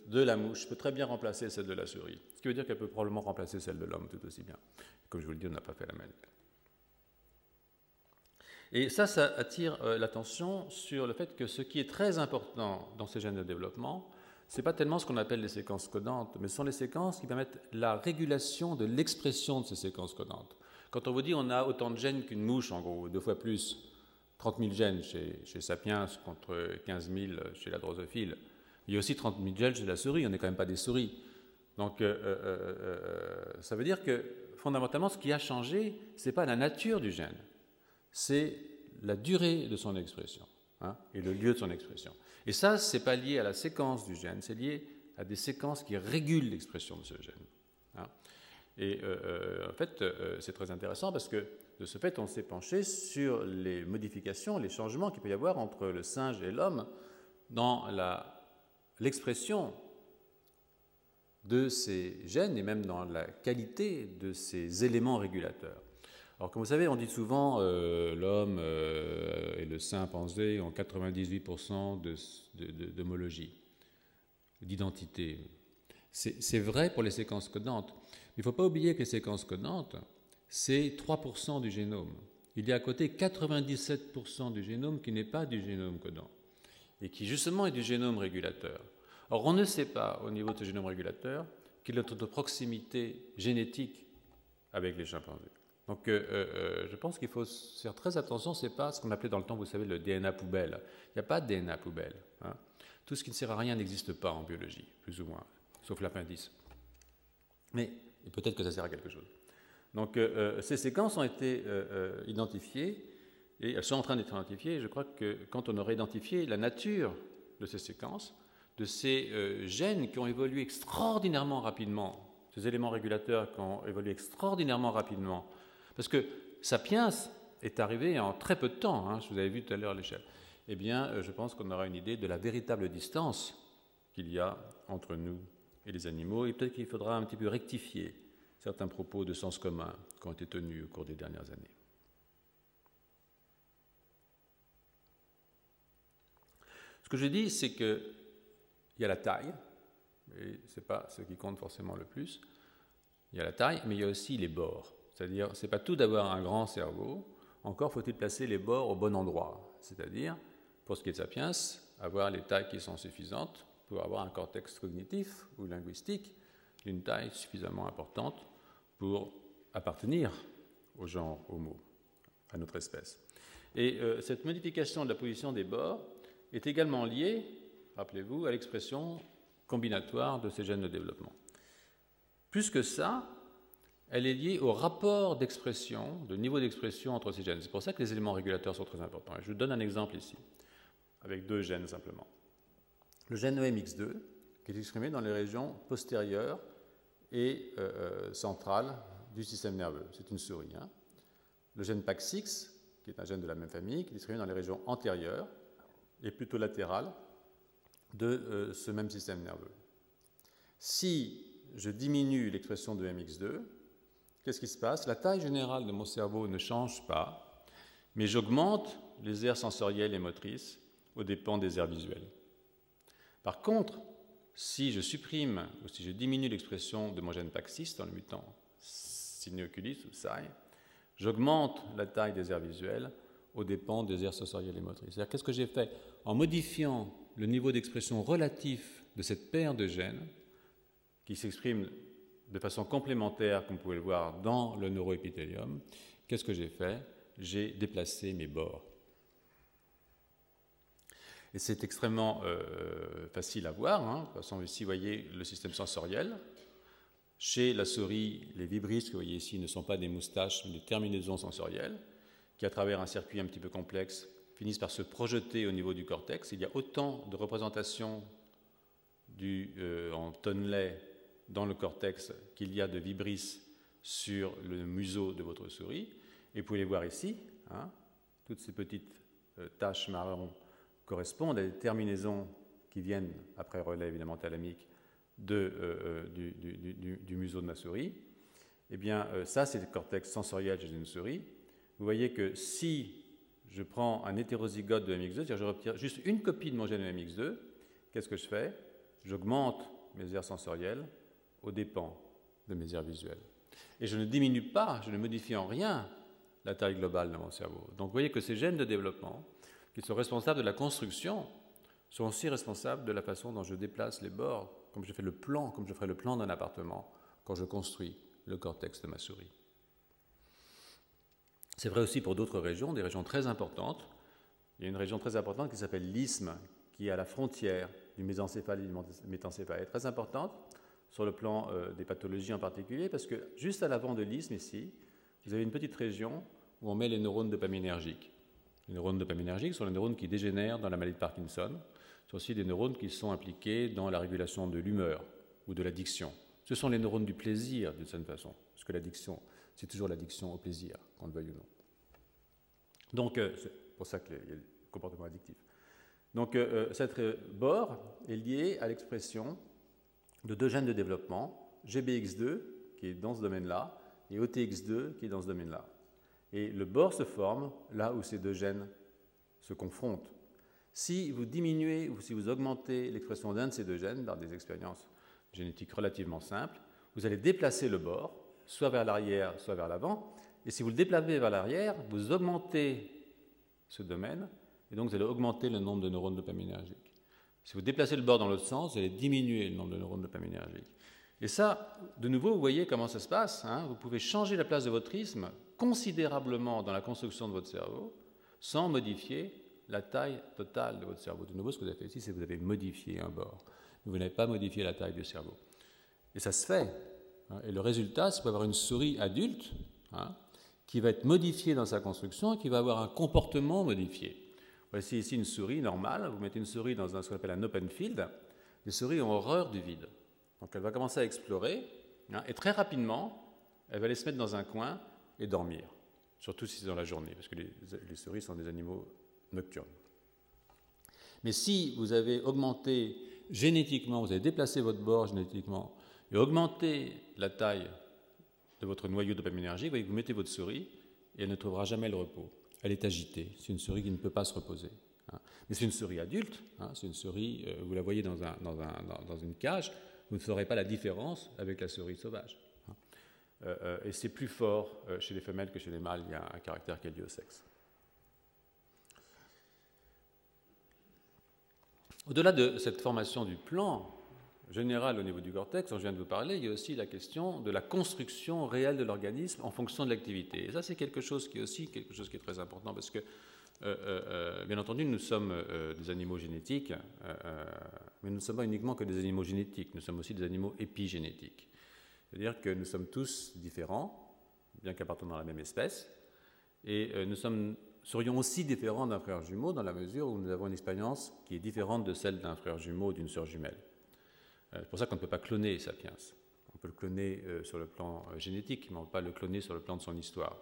de la mouche, peut très bien remplacer celle de la souris, ce qui veut dire qu'elle peut probablement remplacer celle de l'homme tout aussi bien. Comme je vous le dis, on n'a pas fait la même. Et ça, ça attire euh, l'attention sur le fait que ce qui est très important dans ces gènes de développement, ce n'est pas tellement ce qu'on appelle les séquences codantes, mais ce sont les séquences qui permettent la régulation de l'expression de ces séquences codantes. Quand on vous dit on a autant de gènes qu'une mouche, en gros, deux fois plus, 30 000 gènes chez, chez Sapiens contre 15 000 chez la drosophile, il y a aussi 30 000 gènes chez la souris, on n'est quand même pas des souris. Donc euh, euh, ça veut dire que fondamentalement, ce qui a changé, ce n'est pas la nature du gène, c'est la durée de son expression hein, et le lieu de son expression. Et ça, ce n'est pas lié à la séquence du gène, c'est lié à des séquences qui régulent l'expression de ce gène. Hein. Et euh, euh, en fait, euh, c'est très intéressant parce que de ce fait, on s'est penché sur les modifications, les changements qu'il peut y avoir entre le singe et l'homme dans l'expression de ces gènes et même dans la qualité de ces éléments régulateurs. Alors, comme vous savez, on dit souvent euh, l'homme euh, et le chimpanzé ont 98% d'homologie, d'identité. C'est vrai pour les séquences codantes. Il ne faut pas oublier que les séquences codantes, c'est 3% du génome. Il y a à côté 97% du génome qui n'est pas du génome codant et qui justement est du génome régulateur. Or, on ne sait pas au niveau de ce génome régulateur quelle est notre proximité génétique avec les chimpanzés. Donc euh, euh, euh, je pense qu'il faut faire très attention, ce n'est pas ce qu'on appelait dans le temps, vous savez, le DNA poubelle. Il n'y a pas de DNA poubelle. Hein. Tout ce qui ne sert à rien n'existe pas en biologie, plus ou moins, sauf l'appendice. Mais peut-être que ça sert à quelque chose. Donc ces séquences ont été identifiées et elles sont en train d'être identifiées. je crois que quand on aura identifié la nature de ces séquences, de ces gènes qui ont évolué extraordinairement rapidement, ces éléments régulateurs qui ont évolué extraordinairement rapidement parce que Sapiens est arrivé en très peu de temps, hein, vous avais vu tout à l'heure l'échelle. Eh bien, euh, je pense qu'on aura une idée de la véritable distance qu'il y a entre nous et les animaux, et peut-être qu'il faudra un petit peu rectifier certains propos de sens commun qui ont été tenus au cours des dernières années. Ce que je dis, c'est qu'il y a la taille, et ce n'est pas ce qui compte forcément le plus. Il y a la taille, mais il y a aussi les bords. C'est-à-dire, ce n'est pas tout d'avoir un grand cerveau, encore faut-il placer les bords au bon endroit. C'est-à-dire, pour ce qui est de Sapiens, avoir les tailles qui sont suffisantes pour avoir un cortex cognitif ou linguistique d'une taille suffisamment importante pour appartenir au genre Homo, à notre espèce. Et euh, cette modification de la position des bords est également liée, rappelez-vous, à l'expression combinatoire de ces gènes de développement. Plus que ça, elle est liée au rapport d'expression, de niveau d'expression entre ces gènes. C'est pour ça que les éléments régulateurs sont très importants. je vous donne un exemple ici, avec deux gènes simplement. Le gène EMX2, qui est exprimé dans les régions postérieures et euh, euh, centrales du système nerveux. C'est une souris. Hein. Le gène PAX6, qui est un gène de la même famille, qui est exprimé dans les régions antérieures et plutôt latérales de euh, ce même système nerveux. Si je diminue l'expression de MX2, qu'est-ce qui se passe? La taille générale de mon cerveau ne change pas, mais j'augmente les aires sensorielles et motrices aux dépens des aires visuelles. Par contre, si je supprime ou si je diminue l'expression de mon gène paxis dans le mutant cineoculis ou SAI, j'augmente la taille des aires visuelles aux dépens des aires sensorielles et motrices. C'est-à-dire qu'est-ce que j'ai fait? En modifiant le niveau d'expression relatif de cette paire de gènes, qui s'exprime de façon complémentaire, comme vous pouvez le voir, dans le neuroépithélium, qu'est-ce que j'ai fait? J'ai déplacé mes bords. Et c'est extrêmement euh, facile à voir. Hein. De toute façon, ici, vous voyez le système sensoriel. Chez la souris, les vibrisses que vous voyez ici ne sont pas des moustaches, mais des terminaisons sensorielles, qui, à travers un circuit un petit peu complexe, finissent par se projeter au niveau du cortex. Il y a autant de représentations euh, en tonnelet dans le cortex qu'il y a de vibrisses sur le museau de votre souris. Et vous pouvez les voir ici, hein, toutes ces petites euh, taches marron correspondent à des terminaisons qui viennent, après relais évidemment thalamique, de, euh, euh, du, museau de ma souris. Eh bien, euh, ça, c'est le cortex sensoriel chez une souris. Vous voyez que si je prends un hétérozygote de MX2, c'est-à-dire je retire juste une copie de mon gène de MX2, qu'est-ce que je fais? J'augmente mes aires sensorielles aux dépens de mes aires visuelles. Et je ne diminue pas, je ne modifie en rien la taille globale de mon cerveau. Donc vous voyez que ces gènes de développement qui sont responsables de la construction, sont aussi responsables de la façon dont je déplace les bords, comme je fais le plan, comme je ferai le plan d'un appartement quand je construis le cortex de ma souris. C'est vrai aussi pour d'autres régions, des régions très importantes. Il y a une région très importante qui s'appelle l'isthme, qui est à la frontière du mésencéphale et du métencéphale. Est très importante sur le plan euh, des pathologies en particulier, parce que juste à l'avant de l'isthme, ici, vous avez une petite région où on met les neurones dopaminergiques. Les neurones dopaminergiques sont les neurones qui dégénèrent dans la maladie de Parkinson. Ce sont aussi des neurones qui sont impliqués dans la régulation de l'humeur ou de l'addiction. Ce sont les neurones du plaisir, d'une certaine façon, parce que l'addiction, c'est toujours l'addiction au plaisir, qu'on le veuille ou non. Donc, euh, c'est pour ça qu'il y a le comportement addictif. Donc, euh, euh, cette bord est lié à l'expression de deux gènes de développement, GBX2, qui est dans ce domaine-là, et OTX2, qui est dans ce domaine-là. Et le bord se forme là où ces deux gènes se confrontent. Si vous diminuez ou si vous augmentez l'expression d'un de ces deux gènes dans des expériences génétiques relativement simples, vous allez déplacer le bord, soit vers l'arrière, soit vers l'avant. Et si vous le déplacez vers l'arrière, vous augmentez ce domaine, et donc vous allez augmenter le nombre de neurones dopaminergiques. Si vous déplacez le bord dans l'autre sens, vous allez diminuer le nombre de neurones dopaminergiques. Et ça, de nouveau, vous voyez comment ça se passe. Hein. vous pouvez changer la place de votre isthme considérablement dans la construction de votre cerveau sans modifier la taille totale de votre cerveau. De nouveau, ce que vous avez fait ici, c'est que vous avez modifié un bord. Vous n'avez pas modifié la taille du cerveau. Et ça se fait. Hein. Et le résultat, c'est avoir une souris adulte hein, qui va être modifiée dans sa construction et qui va avoir un comportement modifié. Voici ici une souris normale. Vous mettez une souris dans ce qu'on appelle un open field. Les souris ont horreur du vide. Donc elle va commencer à explorer. Hein, et très rapidement, elle va aller se mettre dans un coin et dormir, surtout si c'est dans la journée, parce que les, souris sont des animaux nocturnes. Mais si vous avez augmenté génétiquement, vous avez déplacé votre bord génétiquement et augmenté la taille de votre noyau dopaminergique, vous mettez votre souris et elle ne trouvera jamais le repos. Elle est agitée. C'est une souris qui ne peut pas se reposer. Hein. Mais c'est une souris adulte. Hein. C'est une souris, euh, vous la voyez dans, un, dans, un, dans, une cage, vous ne saurez pas la différence avec la souris sauvage. Euh, euh, et c'est plus fort chez les femelles que chez les mâles, il y a un caractère qui est lié au sexe. Au-delà de cette formation du plan général au niveau du cortex dont je viens de vous parler, il y a aussi la question de la construction réelle de l'organisme en fonction de l'activité. Et ça, c'est quelque chose qui est aussi quelque chose qui est très important parce que, bien entendu, nous sommes des animaux génétiques, mais nous ne sommes pas uniquement que des animaux génétiques, nous sommes aussi des animaux épigénétiques. C'est-à-dire que nous sommes tous différents, bien qu'appartenant à la même espèce, et euh, nous serions aussi différents d'un frère jumeau dans la mesure où nous avons une expérience qui est différente de celle d'un frère jumeau ou d'une sœur jumelle. Euh, c'est pour ça qu'on ne peut pas cloner Sapiens. On peut le cloner euh, sur le plan génétique, mais on ne peut pas le cloner sur le plan de son histoire.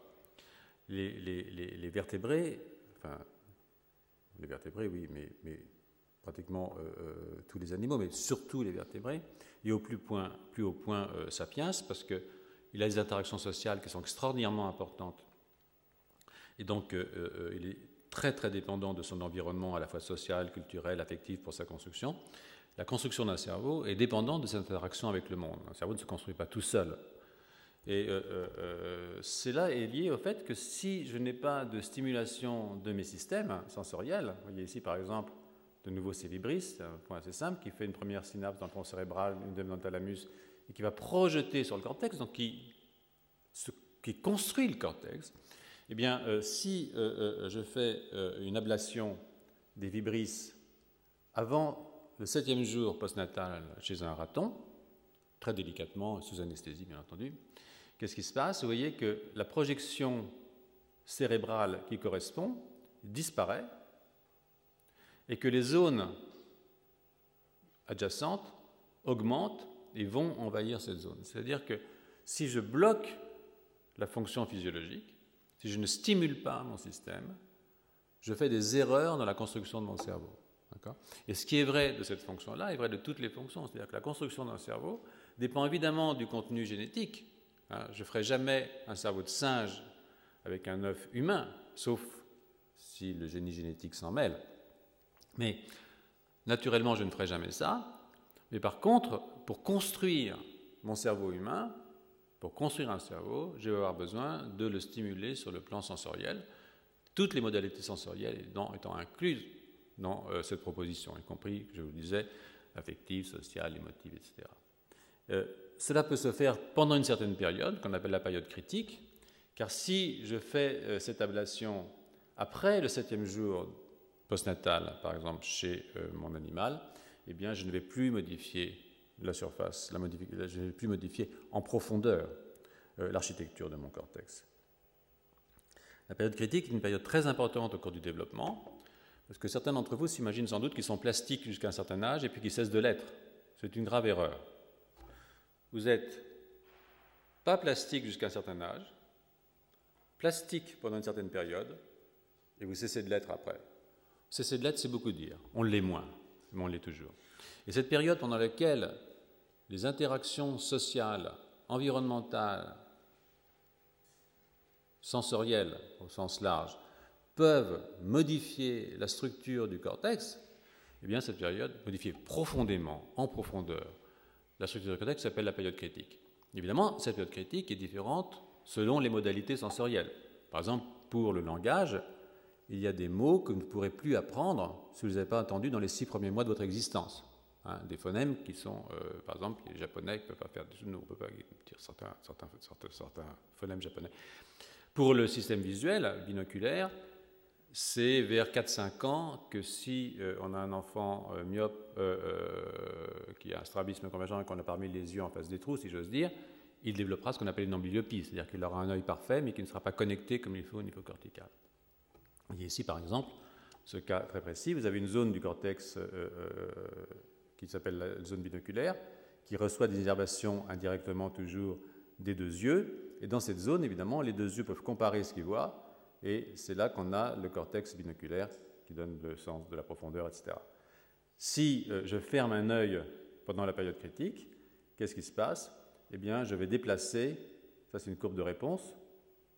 Les, vertébrés, enfin, les vertébrés, oui, mais, pratiquement tous les animaux, mais surtout les vertébrés, et au plus, haut point euh, Sapiens, parce qu'il a des interactions sociales qui sont extraordinairement importantes. Et donc, euh, euh, il est très très dépendant de son environnement à la fois social, culturel, affectif pour sa construction. La construction d'un cerveau est dépendante de cette interaction avec le monde. Un cerveau ne se construit pas tout seul. Et euh, euh, euh, cela est lié au fait que si je n'ai pas de stimulation de mes systèmes sensoriels, vous voyez ici par exemple de nouveau c'est vibris, un point assez simple, qui fait une première synapse dans le tronc cérébral, une deuxième dans le thalamus, et qui va projeter sur le cortex, donc qui, construit le cortex, eh bien, si je fais une ablation des vibris avant le septième jour postnatal chez un raton, très délicatement, sous anesthésie bien entendu, qu'est-ce qui se passe? Vous voyez que la projection cérébrale qui correspond disparaît et que les zones adjacentes augmentent et vont envahir cette zone. C'est-à-dire que si je bloque la fonction physiologique, si je ne stimule pas mon système, je fais des erreurs dans la construction de mon cerveau. Et ce qui est vrai de cette fonction-là est vrai de toutes les fonctions. C'est-à-dire que la construction d'un cerveau dépend évidemment du contenu génétique, Hein, je ne ferai jamais un cerveau de singe avec un œuf humain, sauf si le génie génétique s'en mêle. Mais naturellement, je ne ferai jamais ça. Mais par contre, pour construire mon cerveau humain, pour construire un cerveau, je vais avoir besoin de le stimuler sur le plan sensoriel, toutes les modalités sensorielles étant, incluses dans euh, cette proposition, y compris, je vous disais, affective, sociale, émotive, etc. Cela peut se faire pendant une certaine période, qu'on appelle la période critique, car si je fais euh, cette ablation après le septième jour postnatal, par exemple chez euh, mon animal, eh bien, je ne vais plus modifier la surface, je ne vais plus modifier en profondeur euh, l'architecture de mon cortex. La période critique est une période très importante au cours du développement, parce que certains d'entre vous s'imaginent sans doute qu'ils sont plastiques jusqu'à un certain âge et puis qu'ils cessent de l'être. C'est une grave erreur vous êtes pas plastique jusqu'à un certain âge, plastique pendant une certaine période, et vous cessez de l'être après. Cesser de l'être, c'est beaucoup dire. On l'est moins, mais on l'est toujours. Et cette période pendant laquelle les interactions sociales, environnementales, sensorielles au sens large, peuvent modifier la structure du cortex, eh bien cette période modifie profondément, en profondeur, la structure du cortex s'appelle la période critique. Évidemment, cette période critique est différente selon les modalités sensorielles. Par exemple, pour le langage, il y a des mots que vous ne pourrez plus apprendre si vous n'avez pas entendu dans les six premiers mois de votre existence. Hein, des phonèmes qui sont, euh, par exemple, les japonais ne peuvent pas faire, nous, on ne peut pas dire certains, certains phonèmes japonais. Pour le système visuel binoculaire, c'est vers 4-5 ans que si euh, on a un enfant euh, myope euh, qui a un strabisme convergent et qu'on a parmi les yeux en face des trous, si j'ose dire, il développera ce qu'on appelle une amblyopie, c'est-à-dire qu'il aura un œil parfait mais qui ne sera pas connecté comme il faut au niveau cortical. Et ici, par exemple, ce cas très précis, vous avez une zone du cortex qui s'appelle la zone binoculaire, qui reçoit des innervations indirectement toujours des deux yeux. Et dans cette zone, évidemment, les deux yeux peuvent comparer ce qu'ils voient et c'est là qu'on a le cortex binoculaire qui donne le sens de la profondeur, etc. Si euh, je ferme un œil pendant la période critique, qu'est-ce qui se passe? Eh bien, je vais déplacer, ça c'est une courbe de réponse.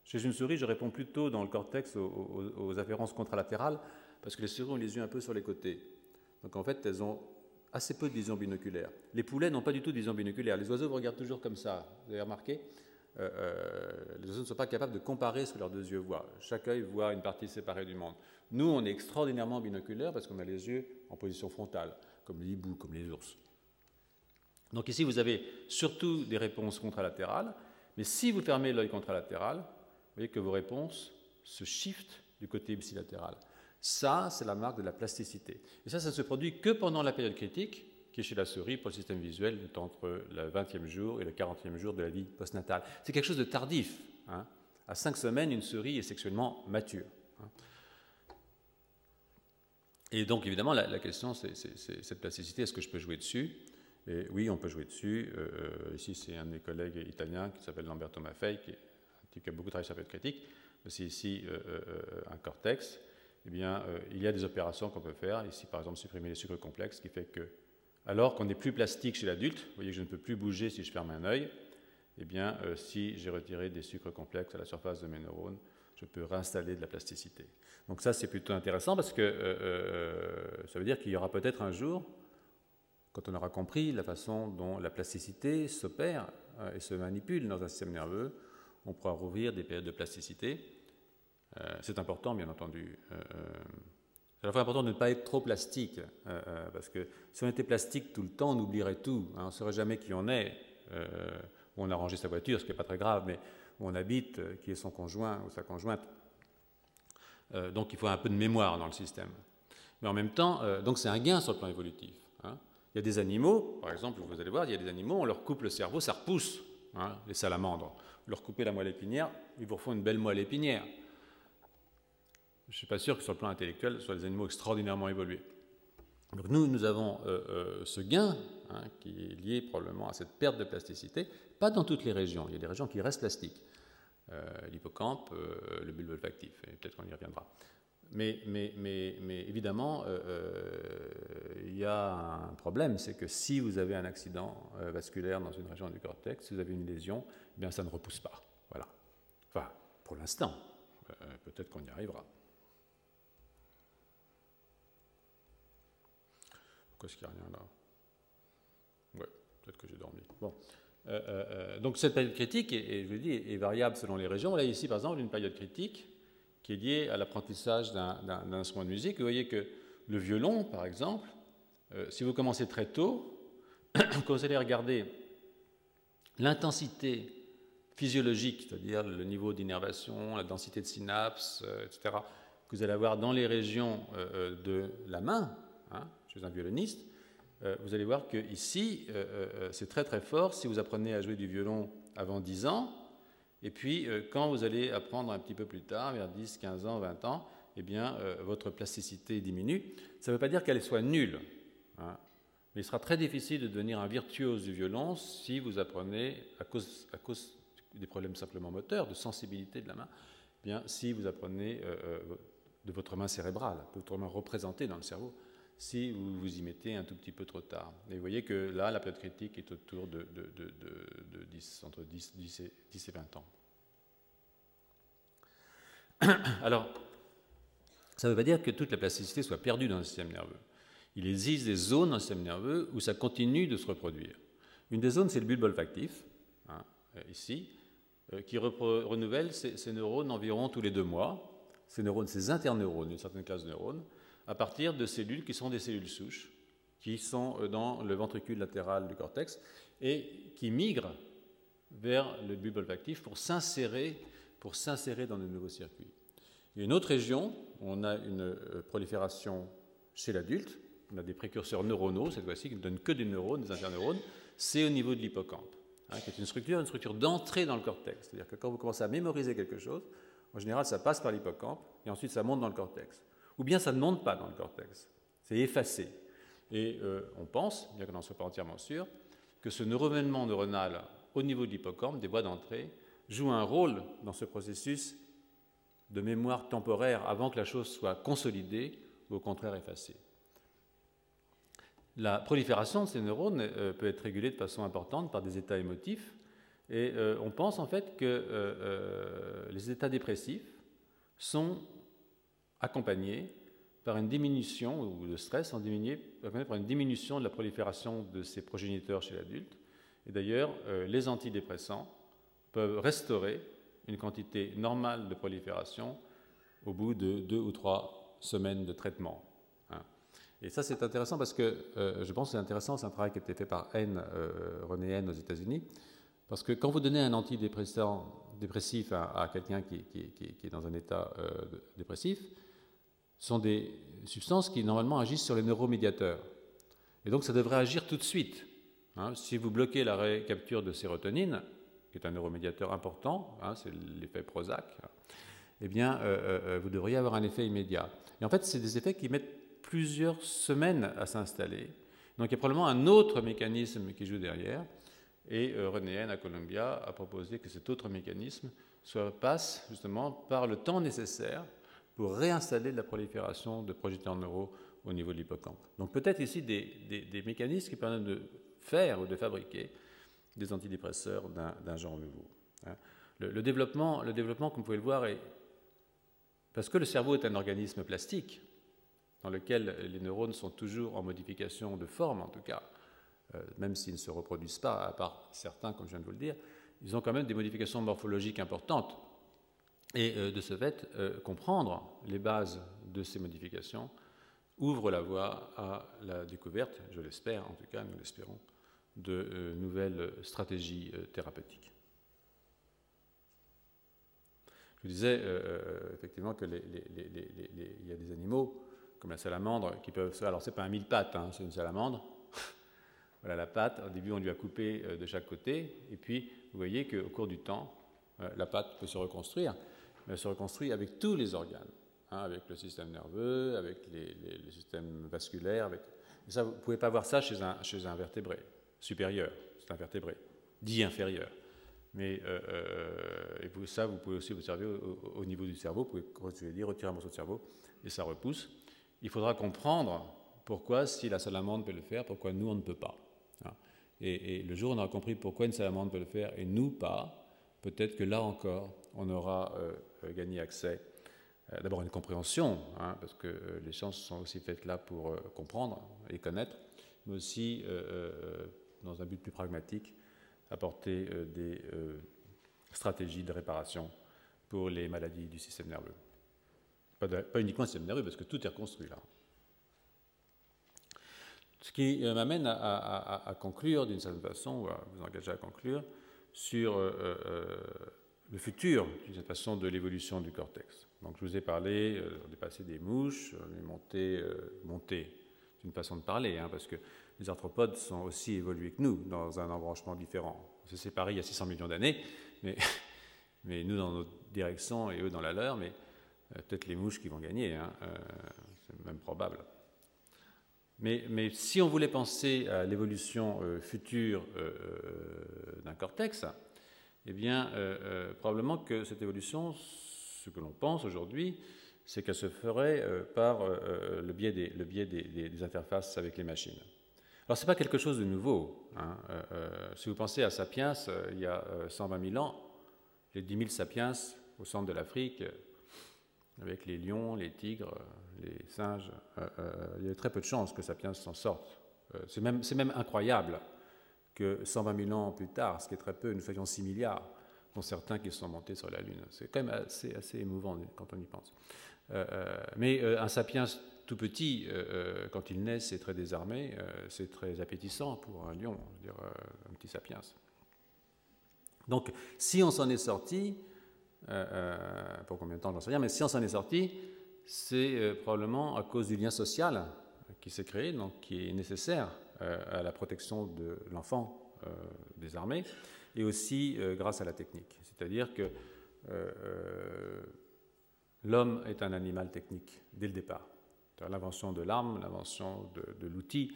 Chez une souris, je réponds plutôt dans le cortex aux, afférences contralatérales, parce que les souris ont les yeux un peu sur les côtés. Donc en fait, elles ont assez peu de vision binoculaire. Les poulets n'ont pas du tout de vision binoculaire. Les oiseaux vous regardent toujours comme ça. Vous avez remarqué? Euh, euh, les oiseaux ne sont pas capables de comparer ce que leurs deux yeux voient. Chaque œil voit une partie séparée du monde. Nous, on est extraordinairement binoculaires parce qu'on a les yeux en position frontale, comme les hiboux, comme les ours. Donc ici, vous avez surtout des réponses contralatérales, mais si vous fermez l'œil contralatéral, vous voyez que vos réponses se shiftent du côté ipsilatéral. Ça, c'est la marque de la plasticité. Et ça, ça ne se produit que pendant la période critique, qui est chez la souris pour le système visuel entre le 20e jour et le 40e jour de la vie postnatale. C'est quelque chose de tardif. Hein. À 5 semaines, une souris est sexuellement mature. Hein. Et donc, évidemment, la, question, c'est cette plasticité, est-ce que je peux jouer dessus? Et Oui, on peut jouer dessus. Euh, euh, ici, c'est un de mes collègues italiens qui s'appelle Lamberto Maffei, qui, qui, a beaucoup travaillé sur la critique. C'est ici euh, un cortex. Eh bien, il y a des opérations qu'on peut faire. Ici, par exemple, supprimer les sucres complexes, qui fait que alors qu'on n'est plus plastique chez l'adulte, vous voyez que je ne peux plus bouger si je ferme un œil, eh bien, si j'ai retiré des sucres complexes à la surface de mes neurones, je peux réinstaller de la plasticité. Donc ça, c'est plutôt intéressant parce que ça veut dire qu'il y aura peut-être un jour, quand on aura compris la façon dont la plasticité s'opère et se manipule dans un système nerveux, on pourra rouvrir des périodes de plasticité. Euh, c'est important, bien entendu. Euh, euh, c'est à la important de ne pas être trop plastique, parce que si on était plastique tout le temps, on oublierait tout. Hein. on ne saurait jamais qui on est, où on a rangé sa voiture, ce qui n'est pas très grave, mais où on habite, qui est son conjoint ou sa conjointe. donc il faut un peu de mémoire dans le système. Mais en même temps, donc c'est un gain sur le plan évolutif. Hein. Il y a des animaux, par exemple, vous allez voir, il y a des animaux, on leur coupe le cerveau, ça repousse, hein, les salamandres leur couper la moelle épinière, ils vous refont une belle moelle épinière. Je ne suis pas sûr que sur le plan intellectuel, ce soit des animaux extraordinairement évolués. Donc nous, nous avons euh, euh, ce gain hein, qui est lié probablement à cette perte de plasticité, pas dans toutes les régions. Il y a des régions qui restent plastiques. Euh, l'hippocampe, le bulbe olfactif, et peut-être qu'on y reviendra. Mais, mais, mais, mais évidemment, il y a un problème, c'est que si vous avez un accident vasculaire dans une région du cortex, si vous avez une lésion, eh bien ça ne repousse pas. Voilà. Enfin, pour l'instant. Peut-être qu'on y arrivera. Pourquoi est-ce qu'il n'y a rien là Ouais, peut-être que j'ai dormi. Bon. Euh, euh, donc cette période critique, et, je vous dis, est variable selon les régions. Là, ici, par exemple, une période critique qui est liée à l'apprentissage d'un instrument de musique. Vous voyez que le violon, par exemple, si vous commencez très tôt, quand vous allez regarder l'intensité physiologique, c'est-à-dire le niveau d'innervation, la densité de synapses, euh, etc., que vous allez avoir dans les régions euh, euh, de la main, hein, chez un violoniste, vous allez voir que ici, c'est très très fort si vous apprenez à jouer du violon avant 10 ans, et puis quand vous allez apprendre un petit peu plus tard, vers 10, 15 ans, 20 ans, eh bien, votre plasticité diminue. Ça ne veut pas dire qu'elle soit nulle. Hein. Mais il sera très difficile de devenir un virtuose du violon si vous apprenez, à cause, des problèmes simplement moteurs, de sensibilité de la main, eh bien, si vous apprenez euh, euh, de votre main cérébrale, votre main représentée dans le cerveau, si vous vous y mettez un tout petit peu trop tard. Et vous voyez que là, la période critique est autour de, de, 10, entre 10, 10, et, 10 et 20 ans. Alors, ça ne veut pas dire que toute la plasticité soit perdue dans le système nerveux. Il existe des zones dans le système nerveux où ça continue de se reproduire. Une des zones, c'est le bulbe olfactif, hein, ici, euh, qui renouvelle ces, neurones environ tous les deux mois, ces neurones, ces interneurones, une certaine classe de neurones, à partir de cellules qui sont des cellules souches, qui sont euh, dans le ventricule latéral du cortex et qui migrent vers le bulbe olfactif pour s'insérer, pour s'insérer dans de nouveaux circuits. Il y a une autre région où on a une euh, prolifération chez l'adulte, on a des précurseurs neuronaux, cette fois-ci, qui ne donnent que des neurones, des interneurones, c'est au niveau de l'hippocampe. Hein, qui est une structure, une structure d'entrée dans le cortex. C'est-à-dire que quand vous commencez à mémoriser quelque chose, en général, ça passe par l'hippocampe et ensuite ça monte dans le cortex. Ou bien ça ne monte pas dans le cortex, c'est effacé. Et euh, on pense, bien qu'on n'en soit pas entièrement sûr, que ce renouvellement neuronal au niveau de l'hippocampe, des voies d'entrée, joue un rôle dans ce processus de mémoire temporaire avant que la chose soit consolidée ou au contraire effacée. La prolifération de ces neurones euh, peut être régulée de façon importante par des états émotifs. Et euh, on pense en fait que les états dépressifs sont accompagnés par une diminution, ou le stress en diminué, par une diminution de la prolifération de ces progéniteurs chez l'adulte. Et d'ailleurs, les antidépressants peuvent restaurer une quantité normale de prolifération au bout de deux ou trois semaines de traitement. Et ça, c'est intéressant parce que euh, je pense que c'est intéressant, c'est un travail qui a été fait par N, euh, René N aux États-Unis. Parce que quand vous donnez un antidépressif à, quelqu'un qui, est dans un état euh, dépressif, sont des substances qui normalement agissent sur les neuromédiateurs. Et donc ça devrait agir tout de suite. Hein. Si vous bloquez la récapture de sérotonine, qui est un neuromédiateur important, hein, c'est l'effet Prozac, eh bien, vous devriez avoir un effet immédiat. Et en fait, c'est des effets qui mettent plusieurs semaines à s'installer. Donc il y a probablement un autre mécanisme qui joue derrière. Et euh, René N à Columbia a proposé que cet autre mécanisme soit, passe justement par le temps nécessaire pour réinstaller la prolifération de projecteurs neuraux au niveau de l'hippocampe. Donc peut-être ici des, mécanismes qui permettent de faire ou de fabriquer des antidépresseurs d'un genre nouveau. Hein. Le, développement, le développement, comme vous pouvez le voir, est parce que le cerveau est un organisme plastique, dans lequel les neurones sont toujours en modification de forme, en tout cas, euh, même s'ils ne se reproduisent pas, à part certains, comme je viens de vous le dire, ils ont quand même des modifications morphologiques importantes. Et euh, de ce fait, euh, comprendre les bases de ces modifications ouvre la voie à la découverte, je l'espère, en tout cas, nous l'espérons, de nouvelles stratégies thérapeutiques. Je disais effectivement qu'il y a des animaux, comme la salamandre, qui peuvent. Alors, ce n'est pas un mille pattes, hein, c'est une salamandre. voilà la patte. Au début, on lui a coupé de chaque côté, et puis vous voyez qu'au cours du temps, euh, la pâte peut se reconstruire, mais elle se reconstruit avec tous les organes, hein, avec le système nerveux, avec les, systèmes vasculaires. Avec... ça, vous ne pouvez pas voir ça chez un, chez un vertébré supérieur, c'est un vertébré, dit inférieur. Mais euh, euh, et ça, vous pouvez aussi observer au, niveau du cerveau, vous pouvez dire, retirer un morceau de cerveau et ça repousse. Il faudra comprendre pourquoi, si la salamandre peut le faire, pourquoi nous, on ne peut pas. Et, le jour où on aura compris pourquoi une salamandre peut le faire et nous pas, peut-être que là encore, on aura euh, gagné accès euh, d'abord à une compréhension, hein, parce que euh, les sciences sont aussi faites là pour comprendre et connaître, mais aussi, dans un but plus pragmatique, apporter des stratégies de réparation pour les maladies du système nerveux. Pas, uniquement le système nerveux, parce que tout est reconstruit là. Ce qui m'amène à, conclure d'une certaine façon, ou à vous engager à conclure, sur le futur, d'une certaine façon, de l'évolution du cortex. Donc je vous ai parlé, on est passé des mouches, on est monté, monté c'est une façon de parler, hein, parce que les arthropodes sont aussi évolués que nous, dans un embranchement différent. On s'est séparés il y a 600 millions d'années, mais, mais, nous dans notre direction et eux dans la leur, mais peut-être les mouches qui vont gagner, hein, c'est même probable. Mais, si on voulait penser à l'évolution euh, future euh, euh, d'un cortex, eh bien, probablement que cette évolution, ce que l'on pense aujourd'hui, c'est qu'elle se ferait par le biais, des, interfaces avec les machines. Alors, ce n'est pas quelque chose de nouveau. Hein, si vous pensez à Sapiens, il y a 120 000 ans, les 10 000 Sapiens au centre de l'Afrique, avec les lions, les tigres, les singes, euh, euh, il y a très peu de chances que Sapiens s'en sorte. Euh, c'est même, incroyable que 120 000 ans plus tard, ce qui est très peu, nous soyons 6 milliards, dont certains qui sont montés sur la Lune. C'est quand même assez, émouvant quand on y pense. mais un Sapiens tout petit, quand il naît, c'est très désarmé, c'est très appétissant pour un lion, dire, un petit Sapiens. Donc, si on s'en est sorti, pour combien de temps, j'en sais rien, mais si on s'en est sorti, c'est euh, probablement à cause du lien social qui s'est créé, donc qui est nécessaire euh, à la protection de l'enfant euh, des armées, et aussi grâce à la technique. C'est-à-dire que l'homme est un animal technique dès le départ. L'invention de l'arme, l'invention de, l'outil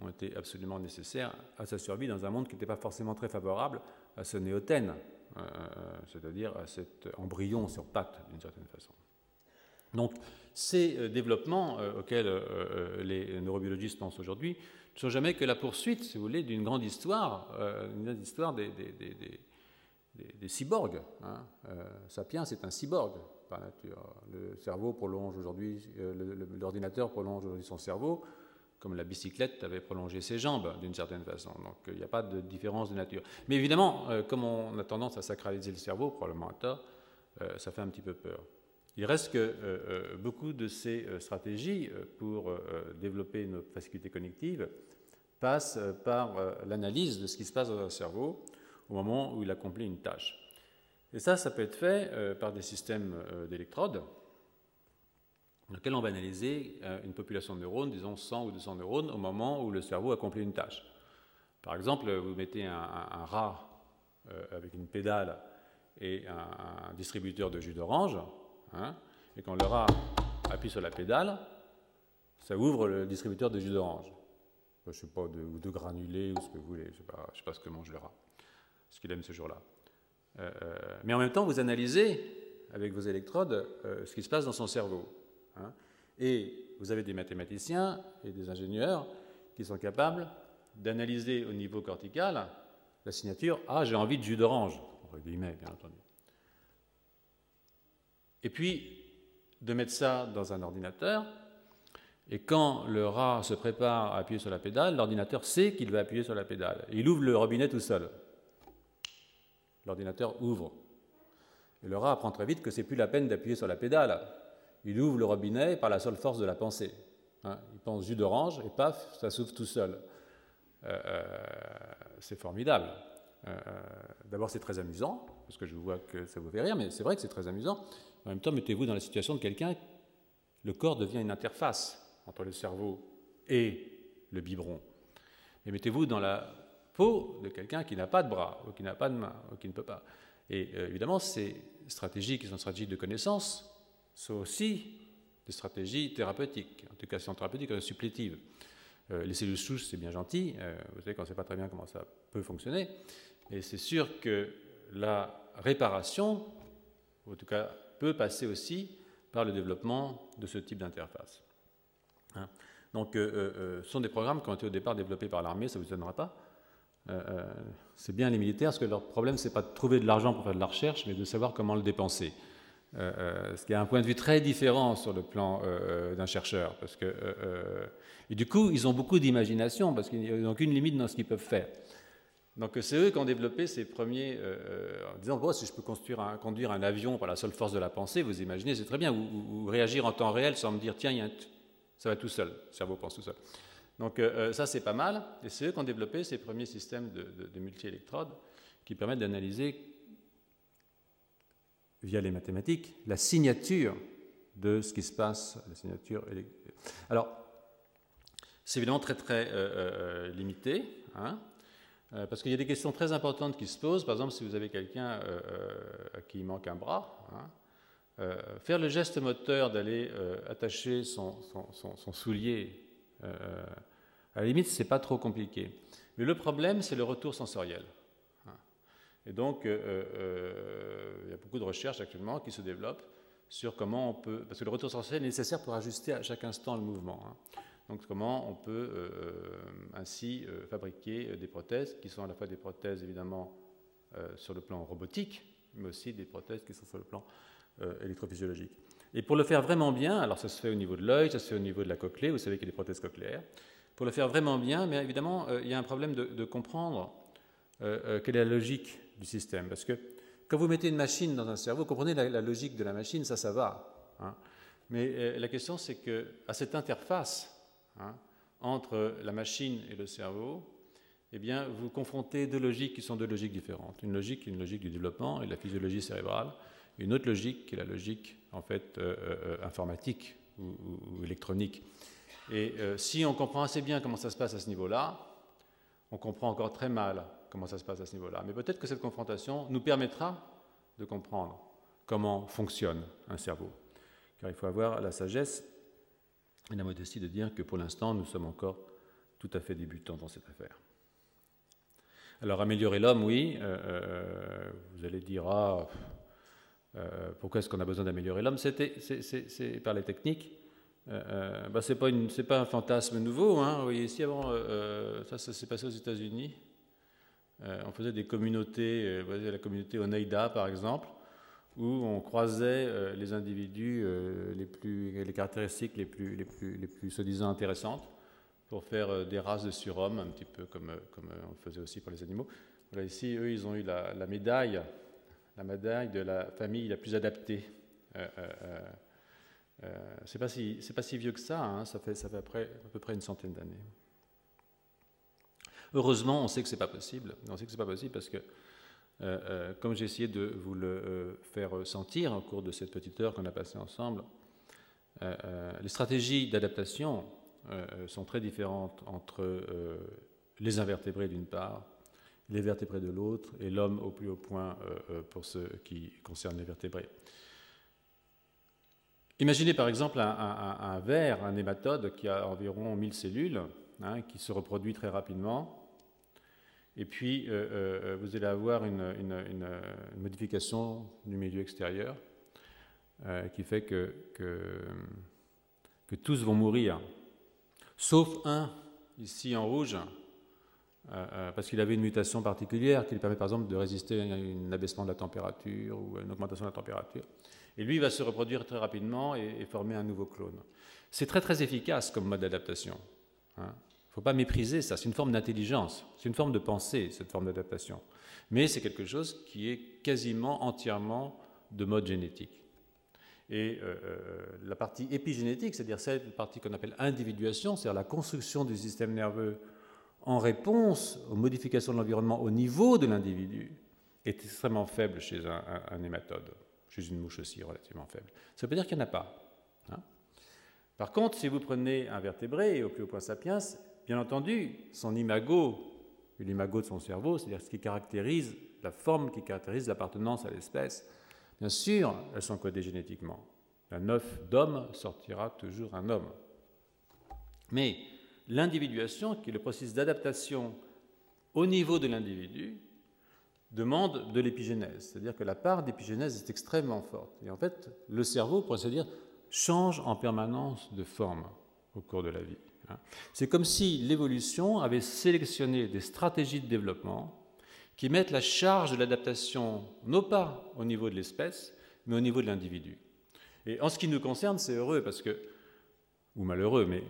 ont été absolument nécessaires à sa survie dans un monde qui n'était pas forcément très favorable à ce néothène, c'est-à-dire à cet embryon sur pattes d'une certaine façon. Donc, ces euh, développements euh, auxquels euh, les neurobiologistes pensent aujourd'hui ne sont jamais que la poursuite, si vous voulez, d'une grande histoire, une grande histoire des, cyborgs. Hein. Sapiens est un cyborg par nature. Le cerveau prolonge aujourd'hui, l'ordinateur prolonge aujourd'hui son cerveau, comme la bicyclette avait prolongé ses jambes d'une certaine façon. Donc il n'y a pas de différence de nature. Mais évidemment, comme on a tendance à sacraliser le cerveau, probablement à tort, ça fait un petit peu peur. Il reste que euh, euh, beaucoup de ces euh, stratégies pour développer nos facultés cognitives passent par l'analyse de ce qui se passe dans un cerveau au moment où il accomplit une tâche. Et ça, ça peut être fait par des systèmes d'électrodes dans lesquels on va analyser une population de neurones, disons 100 ou 200 neurones, au moment où le cerveau accomplit une tâche. Par exemple, vous mettez un, rat avec une pédale et un distributeur de jus d'orange, Hein, et quand le rat appuie sur la pédale, ça ouvre le distributeur de jus d'orange. Je ne sais pas, de, ou de granulé, ou ce que vous voulez, je ne sais, pas ce que mange le rat, ce qu'il aime ce jour-là. Euh, euh, mais en même temps, vous analysez avec vos électrodes euh, ce qui se passe dans son cerveau. Hein. et vous avez des mathématiciens et des ingénieurs qui sont capables d'analyser au niveau cortical la signature Ah, j'ai envie de jus d'orange, entre guillemets, bien entendu. Et puis, de mettre ça dans un ordinateur, et quand le rat se prépare à appuyer sur la pédale, l'ordinateur sait qu'il va appuyer sur la pédale. il ouvre le robinet tout seul. L'ordinateur ouvre. Et le rat apprend très vite que c'est plus la peine d'appuyer sur la pédale. Il ouvre le robinet par la seule force de la pensée. Hein. il pense jus d'orange et paf, ça s'ouvre tout seul. Euh, euh, c'est formidable. Euh, d'abord, c'est très amusant, parce que je vois que ça vous fait rire, mais c'est vrai que c'est très amusant. En même temps, mettez-vous dans la situation de quelqu'un, le corps devient une interface entre le cerveau et le biberon. Et mettez-vous dans la peau de quelqu'un qui n'a pas de bras, ou qui n'a pas de main, ou qui ne peut pas. Et évidemment, ces stratégies qui sont stratégies de connaissance sont aussi des stratégies thérapeutiques, en tout cas thérapeutiques supplétives. Euh, les cellules souches, c'est bien gentil, euh, vous savez qu'on ne sait pas très bien comment ça peut fonctionner, et c'est sûr que la réparation, en tout cas, peut passer aussi par le développement de ce type d'interface. Hein. Donc, euh, ce sont des programmes qui ont été au départ développés par l'armée, ça ne vous étonnera pas. c'est bien les militaires, parce que leur problème, c'est pas de trouver de l'argent pour faire de la recherche, mais de savoir comment le dépenser. Euh, euh, ce qui a un point de vue très différent sur le plan euh, d'un chercheur. Parce que, et du coup, ils ont beaucoup d'imagination, parce qu'ils n'ont aucune limite dans ce qu'ils peuvent faire. Donc c'est eux qui ont développé ces premiers, en disant, si je peux conduire un, conduire un, avion par la seule force de la pensée, vous imaginez, c'est très bien, ou, réagir en temps réel sans me dire, tiens, ça va tout seul, le cerveau pense tout seul. Donc ça, c'est pas mal, et c'est eux qui ont développé ces premiers systèmes de, de, de multi-électrodes qui permettent d'analyser via les mathématiques, la signature de ce qui se passe, la signature. Alors, c'est évidemment très très euh, euh, limité, hein, euh, parce qu'il y a des questions très importantes qui se posent. Par exemple, si vous avez quelqu'un à qui il manque un bras, hein, faire le geste moteur d'aller attacher son, soulier, à la limite, c'est pas trop compliqué. Mais le problème, c'est le retour sensoriel. Et donc, euh, euh, euh, il y a beaucoup de recherches actuellement qui se développent sur comment on peut, parce que le retour sensoriel est nécessaire pour ajuster à chaque instant le mouvement. Hein. Donc, comment on peut ainsi fabriquer des prothèses qui sont à la fois des prothèses évidemment sur le plan robotique, mais aussi des prothèses qui sont sur le plan électrophysiologique. Et pour le faire vraiment bien, alors ça se fait au niveau de l'œil, ça se fait au niveau de la cochlée, vous savez qu'il y a des prothèses cochléaires. Pour le faire vraiment bien, mais évidemment, il y a un problème de, comprendre quelle est la logique du système. Parce que quand vous mettez une machine dans un cerveau, vous comprenez la, logique de la machine, ça, ça va. Hein. Mais euh, la question, c'est que à cette interface hein, entre la machine et le cerveau, eh bien, vous confrontez deux logiques qui sont deux logiques différentes. Une logique, une logique du développement et de la physiologie cérébrale, une autre logique qui est la logique en fait euh, euh, informatique ou, électronique. Et si on comprend assez bien comment ça se passe à ce niveau-là, on comprend encore très mal comment ça se passe à ce niveau-là. Mais peut-être que cette confrontation nous permettra de comprendre comment fonctionne un cerveau. Car il faut avoir la sagesse et la modestie de dire que pour l'instant, nous sommes encore tout à fait débutants dans cette affaire. Alors améliorer l'homme, oui. Euh, euh, vous allez dire, ah, euh, pourquoi est-ce qu'on a besoin d'améliorer l'homme? C'est par les techniques. Bah, c'est pas, pas, un fantasme nouveau. Hein. Vous voyez, ici avant, ça, ça s'est passé aux États-Unis. Euh, on faisait des communautés, euh, la communauté Oneida par exemple, où on croisait euh, les individus, les, plus, les caractéristiques les plus, les plus, les plus soi-disant intéressantes, pour faire des races de surhommes, un petit peu comme, comme on faisait aussi pour les animaux. Voilà, ici, eux, ils ont eu la, médaille, la médaille de la famille la plus adaptée. c'est pas si c'est pas si vieux que ça, hein, ça fait ça fait après, à peu près une centaine d'années. Heureusement, on sait que ce n'est pas possible. On sait que c'est pas possible parce que, euh, euh, comme j'ai essayé de vous le euh, faire sentir au cours de cette petite heure qu'on a passée ensemble, les stratégies d'adaptation sont très différentes entre les invertébrés d'une part, les vertébrés de l'autre, et l'homme au plus haut point pour ce qui concerne les vertébrés. Imaginez par exemple un, un, ver, un hématode qui a environ 1000 cellules, hein, qui se reproduit très rapidement, et puis, euh, euh, vous allez avoir une, modification du milieu extérieur euh, qui fait que, tous vont mourir, sauf un, ici en rouge, parce qu'il avait une mutation particulière qui lui permet par exemple de résister à un abaissement de la température ou à une augmentation de la température. Et lui va se reproduire très rapidement et, former un nouveau clone. C'est très très efficace comme mode d'adaptation. Il hein. Ne faut pas mépriser ça, c'est une forme d'intelligence, c'est une forme de pensée, cette forme d'adaptation. Mais c'est quelque chose qui est quasiment entièrement de mode génétique. Et euh, euh, la partie épigénétique, c'est-à-dire cette partie qu'on appelle individuation, c'est-à-dire la construction du système nerveux en réponse aux modifications de l'environnement au niveau de l'individu, est extrêmement faible chez un, un nématode chez une mouche aussi relativement faible. Ça veut dire qu'il n'y en a pas. Hein. Par contre, si vous prenez un vertébré, au plus haut point sapiens, bien entendu, son imago, l'imago de son cerveau, c'est-à-dire ce qui caractérise la forme qui caractérise l'appartenance à l'espèce, bien sûr, elles sont codées génétiquement. Un œuf d'homme sortira toujours un homme. Mais l'individuation, qui est le processus d'adaptation au niveau de l'individu, demande de l'épigénèse, c'est-à-dire que la part d'épigénèse est extrêmement forte. Et en fait, le cerveau, pour ainsi dire, change en permanence de forme au cours de la vie. Hein. C'est comme si l'évolution avait sélectionné des stratégies de développement qui mettent la charge de l'adaptation non pas au niveau de l'espèce, mais au niveau de l'individu. Et en ce qui nous concerne, c'est heureux parce que, ou malheureux, mais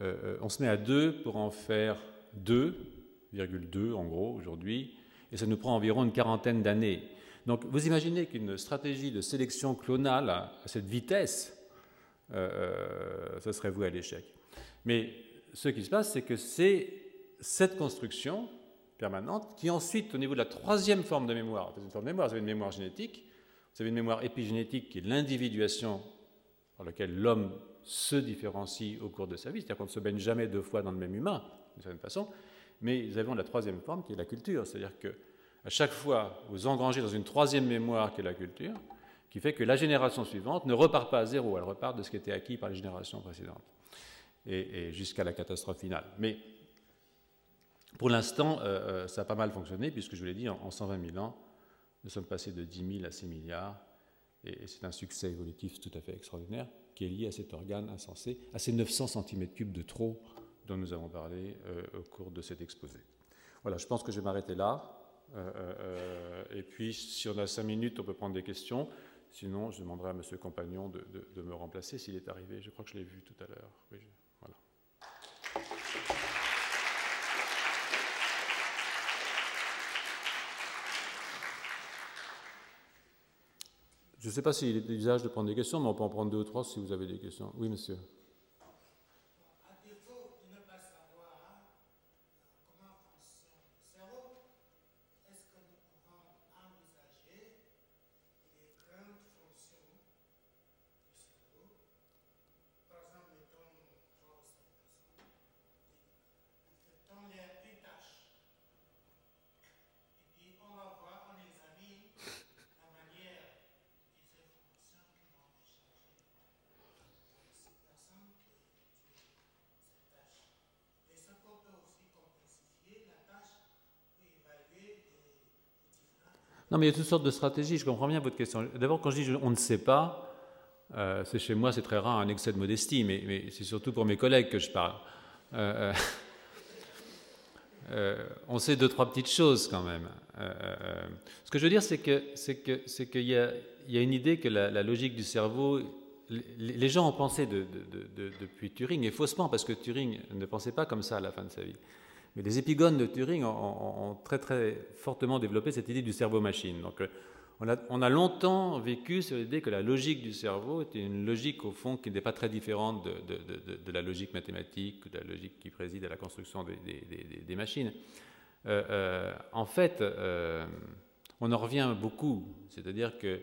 euh, euh, on se met à deux pour en faire 2,2 en gros aujourd'hui, et ça nous prend environ une quarantaine d'années. Donc vous imaginez qu'une stratégie de sélection clonale à, cette vitesse, euh, ce serait voué à l'échec. Mais ce qui se passe, c'est que c'est cette construction permanente qui ensuite, au niveau de la troisième forme de mémoire, vous avez une mémoire génétique, vous avez une mémoire épigénétique qui est l'individuation par laquelle l'homme se différencie au cours de sa vie, c'est-à-dire qu'on ne se baigne jamais deux fois dans le même humain, d'une certaine façon, mais nous avons la troisième forme qui est la culture, c'est-à-dire que à chaque fois, vous engrangez dans une troisième mémoire qui est la culture, qui fait que la génération suivante ne repart pas à zéro, elle repart de ce qui était acquis par les générations précédentes, et, jusqu'à la catastrophe finale. Mais pour l'instant, euh, euh, ça a pas mal fonctionné, puisque je vous l'ai dit, en, 120 000 ans, nous sommes passés de 10 000 à 6 milliards, et, c'est un succès évolutif tout à fait extraordinaire, qui est lié à cet organe insensé, à ces 900 cm3 de trop dont nous avons parlé euh, au cours de cet exposé. Voilà, je pense que je vais m'arrêter là. Et puis, si on a cinq minutes, on peut prendre des questions. Sinon, je demanderai à M. Compagnon de, de, me remplacer s'il est arrivé. Je crois que je l'ai vu tout à l'heure. voilà. Je ne sais pas s'il est l'usage de prendre des questions, mais on peut en prendre deux ou trois si vous avez des questions. Oui, monsieur. Non, mais il y a toutes sortes de stratégies. Je comprends bien votre question. D'abord, quand je dis on ne sait pas, euh, c'est chez moi, c'est très rare un excès de modestie, mais, c'est surtout pour mes collègues que je parle. Euh, euh, on sait deux, trois petites choses quand même. ce que je veux dire, c'est qu'il y, y a une idée que la, logique du cerveau. Les gens ont pensé depuis Turing, et faussement, parce que Turing ne pensait pas comme ça à la fin de sa vie. Mais les épigones de Turing ont, très très fortement développé cette idée du cerveau-machine. Donc euh, on a, on a, longtemps vécu sur l'idée que la logique du cerveau était une logique au fond qui n'est pas très différente de, la logique mathématique de la logique qui préside à la construction des, machines. Euh, euh, en fait, on en revient beaucoup, c'est-à-dire que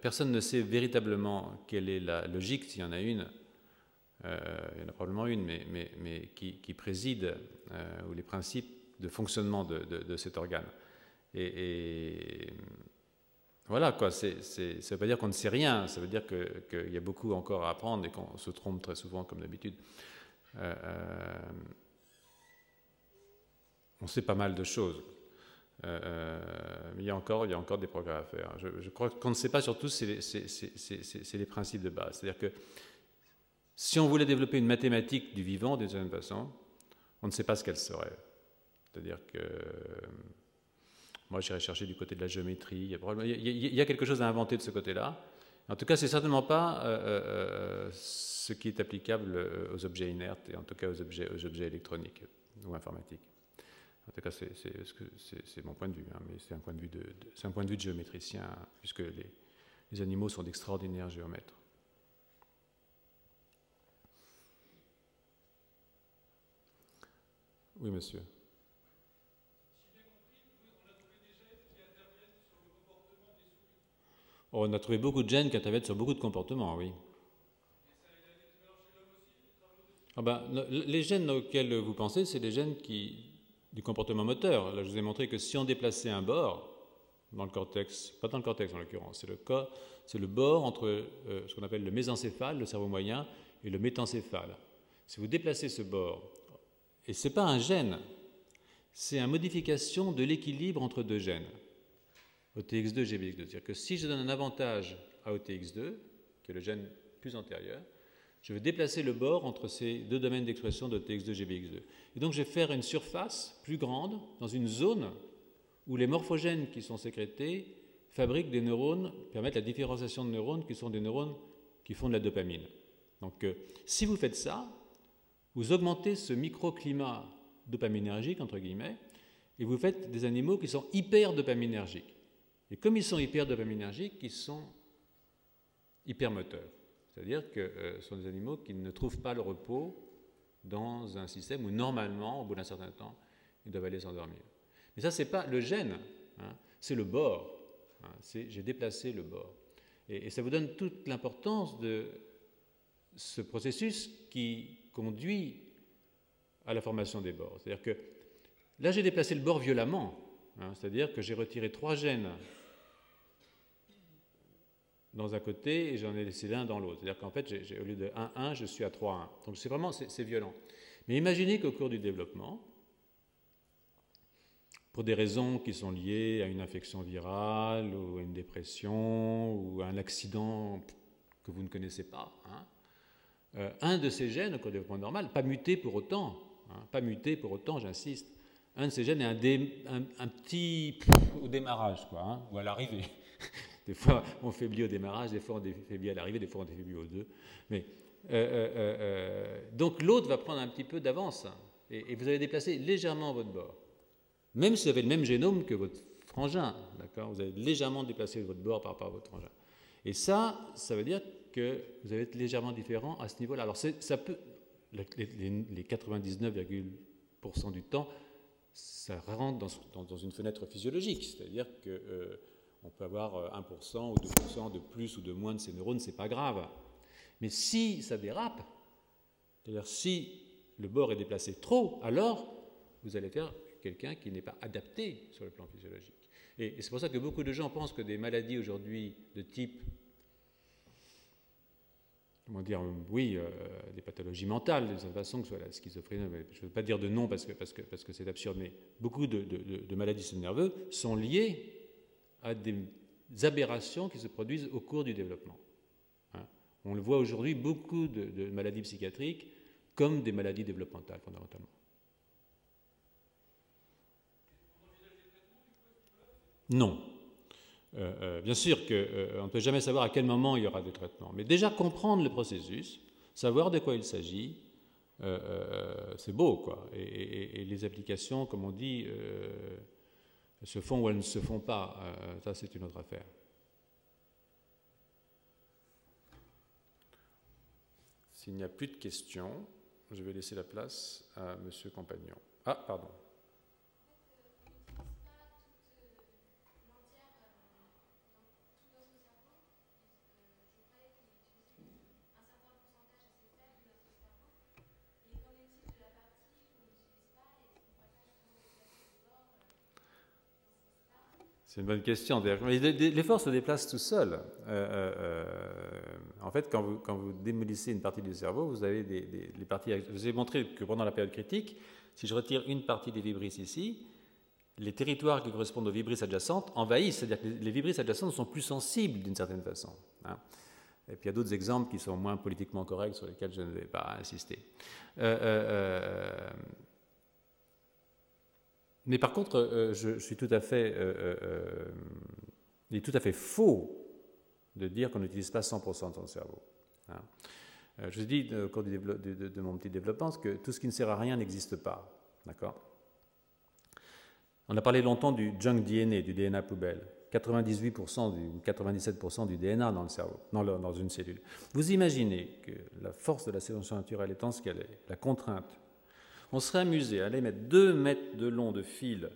personne ne sait véritablement quelle est la logique, s'il y en a une, il y en a probablement une, mais, qui, préside, euh, ou les principes de fonctionnement de, cet organe. Et, voilà, quoi, ça ne veut pas dire qu'on ne sait rien, ça veut dire qu'il y a beaucoup encore à apprendre et qu'on se trompe très souvent, comme d'habitude. Euh, on sait pas mal de choses. mais il y, a encore, des progrès à faire. Je, je crois qu'on ne sait pas surtout, c'est les, les, principes de base. C'est-à-dire que si on voulait développer une mathématique du vivant, d'une certaine façon, on ne sait pas ce qu'elle serait. C'est-à-dire que moi, j'irai chercher du côté de la géométrie. Il y, a, quelque chose à inventer de ce côté-là. En tout cas, c'est certainement pas ce qui est applicable aux objets inertes et en tout cas aux objets, aux objets électroniques ou informatiques. En tout cas, c'est mon point de vue, hein, mais c'est un, point de vue de, un point de vue de géométricien, puisque les animaux sont d'extraordinaires géomètres. Oui, monsieur. Oh, on a trouvé beaucoup de gènes qui interviennent sur beaucoup de comportements, oui. Ah ben, les gènes auxquels vous pensez, c'est des gènes qui, du comportement moteur. Là, je vous ai montré que si on déplaçait un bord dans le cortex, pas dans le cortex en l'occurrence, c'est le, c'est le bord entre euh, ce qu'on appelle le mésencéphale, le cerveau moyen, et le métencéphale. Si vous déplacez ce bord, et ce n'est pas un gène, c'est une modification de l'équilibre entre deux gènes. OTX2, GBX2. C'est-à-dire que si je donne un avantage à OTX2, qui est le gène plus antérieur, je vais déplacer le bord entre ces deux domaines d'expression d'OTX2, GBX2. Et donc je vais faire une surface plus grande dans une zone où les morphogènes qui sont sécrétés fabriquent des neurones, permettent la différenciation de neurones qui sont des neurones qui font de la dopamine. Donc euh, si vous faites ça, vous augmentez ce microclimat dopaminergique, entre guillemets, et vous faites des animaux qui sont hyper dopaminergiques. Et comme ils sont hyper dopaminergiques, ils sont hypermoteurs. C'est-à-dire que euh, ce sont des animaux qui ne trouvent pas le repos dans un système où normalement, au bout d'un certain temps, ils doivent aller s'endormir. Mais ça, ce n'est pas le gène, hein, c'est le bord. Hein, j'ai déplacé le bord. Et, ça vous donne toute l'importance de ce processus qui conduit à la formation des bords. C'est-à-dire que là, j'ai déplacé le bord violemment. Hein, c'est-à-dire que j'ai retiré trois gènes dans un côté et j'en ai laissé l'un dans l'autre. C'est-à-dire qu'en fait, au lieu de 1-1, je suis à 3-1. Donc c'est vraiment, c'est violent. Mais imaginez qu'au cours du développement, pour des raisons qui sont liées à une infection virale ou à une dépression ou à un accident que vous ne connaissez pas, hein, euh, un de ces gènes au développement normal, pas muté pour autant, hein, pas muté pour autant, j'insiste, un de ces gènes est un, petit au démarrage, quoi, hein, ou à l'arrivée. Des fois, on faiblit au démarrage, des fois, on faiblit à l'arrivée, des fois, on faiblit aux deux. Mais, euh, euh, donc, l'autre va prendre un petit peu d'avance et, vous allez déplacer légèrement votre bord. Même si vous avez le même génome que votre frangin, d'accord Vous allez légèrement déplacer votre bord par rapport à votre frangin. Et ça, ça veut dire que vous allez être légèrement différent à ce niveau-là. Alors, ça peut, les, les 99,% du temps, ça rentre dans, une fenêtre physiologique, c'est-à-dire que on peut avoir 1% euh, ou 2% de plus ou de moins de ces neurones, ce n'est pas grave. Mais si ça dérape, c'est-à-dire si le bord est déplacé trop, alors vous allez faire quelqu'un qui n'est pas adapté sur le plan physiologique. Et, c'est pour ça que beaucoup de gens pensent que des maladies aujourd'hui de type, comment dire, oui, euh, des pathologies mentales, de cette façon, que ce soit la schizophrénie, je ne veux pas dire de non parce que, c'est absurde, mais beaucoup de, maladies du nerveux sont liées à des aberrations qui se produisent au cours du développement. Hein. On le voit aujourd'hui, beaucoup de, maladies psychiatriques comme des maladies développementales fondamentalement. Non. Euh, euh, bien sûr qu'on euh, ne peut jamais savoir à quel moment il y aura des traitements, mais déjà comprendre le processus, savoir de quoi il s'agit, c'est beau, quoi. Et, et, les applications, comme on dit, se font ou elles ne se font pas, ça c'est une autre affaire. S'il n'y a plus de questions, je vais laisser la place à Monsieur Compagnon. Ah, pardon. C'est une bonne question. L'effort se déplace tout seul. Euh, euh, euh, en fait, quand vous, démolissez une partie du cerveau, vous avez des, les parties. Je vous ai montré que pendant la période critique, si je retire une partie des vibrisses ici, les territoires qui correspondent aux vibrisses adjacentes envahissent. C'est-à-dire que les vibrisses adjacentes sont plus sensibles d'une certaine façon. Hein. Et puis il y a d'autres exemples qui sont moins politiquement corrects sur lesquels je ne vais pas insister. Mais par contre, je, suis tout à fait, il est tout à fait faux de dire qu'on n'utilise pas 100% de son cerveau. Hein. je vous dit au cours de, mon petit développement que tout ce qui ne sert à rien n'existe pas. D'accord? On a parlé longtemps du junk DNA, du DNA poubelle. 98% du, 97% du DNA dans le cerveau, dans, dans, une cellule. Vous imaginez que la force de la sélection naturelle étant ce qu'elle est, la contrainte, on serait amusé à aller mettre 2 mètres de long de fil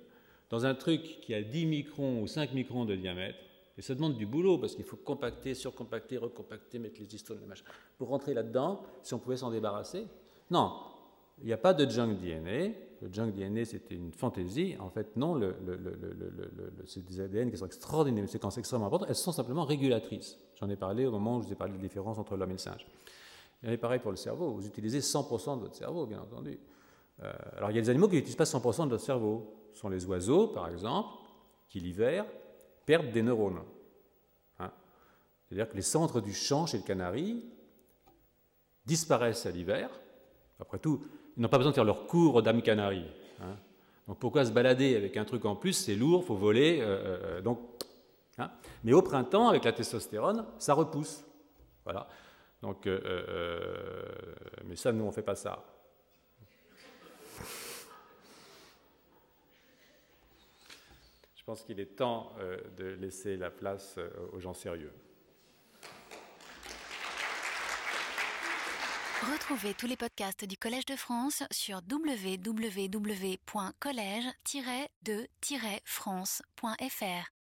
dans un truc qui a 10 microns ou 5 microns de diamètre, et ça demande du boulot parce qu'il faut compacter, surcompacter, recompacter, mettre les histones, les machins. Pour rentrer là-dedans, si on pouvait s'en débarrasser, non, il n'y a pas de junk DNA, le junk DNA, c'était une fantaisie. En fait, non, le, c'est des ADN qui sont extraordinaires, des séquences extrêmement importantes. Elles sont simplement régulatrices. J'en ai parlé au moment où je vous ai parlé de la différence entre l'homme et le singe. Et pareil pour le cerveau. Vous utilisez 100% de votre cerveau, bien entendu. Euh, alors, il y a des animaux qui n'utilisent pas 100% de leur cerveau. Ce sont les oiseaux, par exemple, qui l'hiver perdent des neurones. Hein. C'est-à-dire que les centres du champ chez le canari disparaissent à l'hiver. Après tout, ils n'ont pas besoin de faire leur cours d'âme canari. Hein. Donc pourquoi se balader avec un truc en plus? C'est lourd, il faut voler. Euh, euh, donc, hein. Mais au printemps, avec la testostérone, ça repousse. Voilà. Donc, mais ça, nous, on ne fait pas ça. Je pense qu'il est temps de laisser la place aux gens sérieux. Retrouvez tous les podcasts du Collège de France sur www.collège-de-france.fr.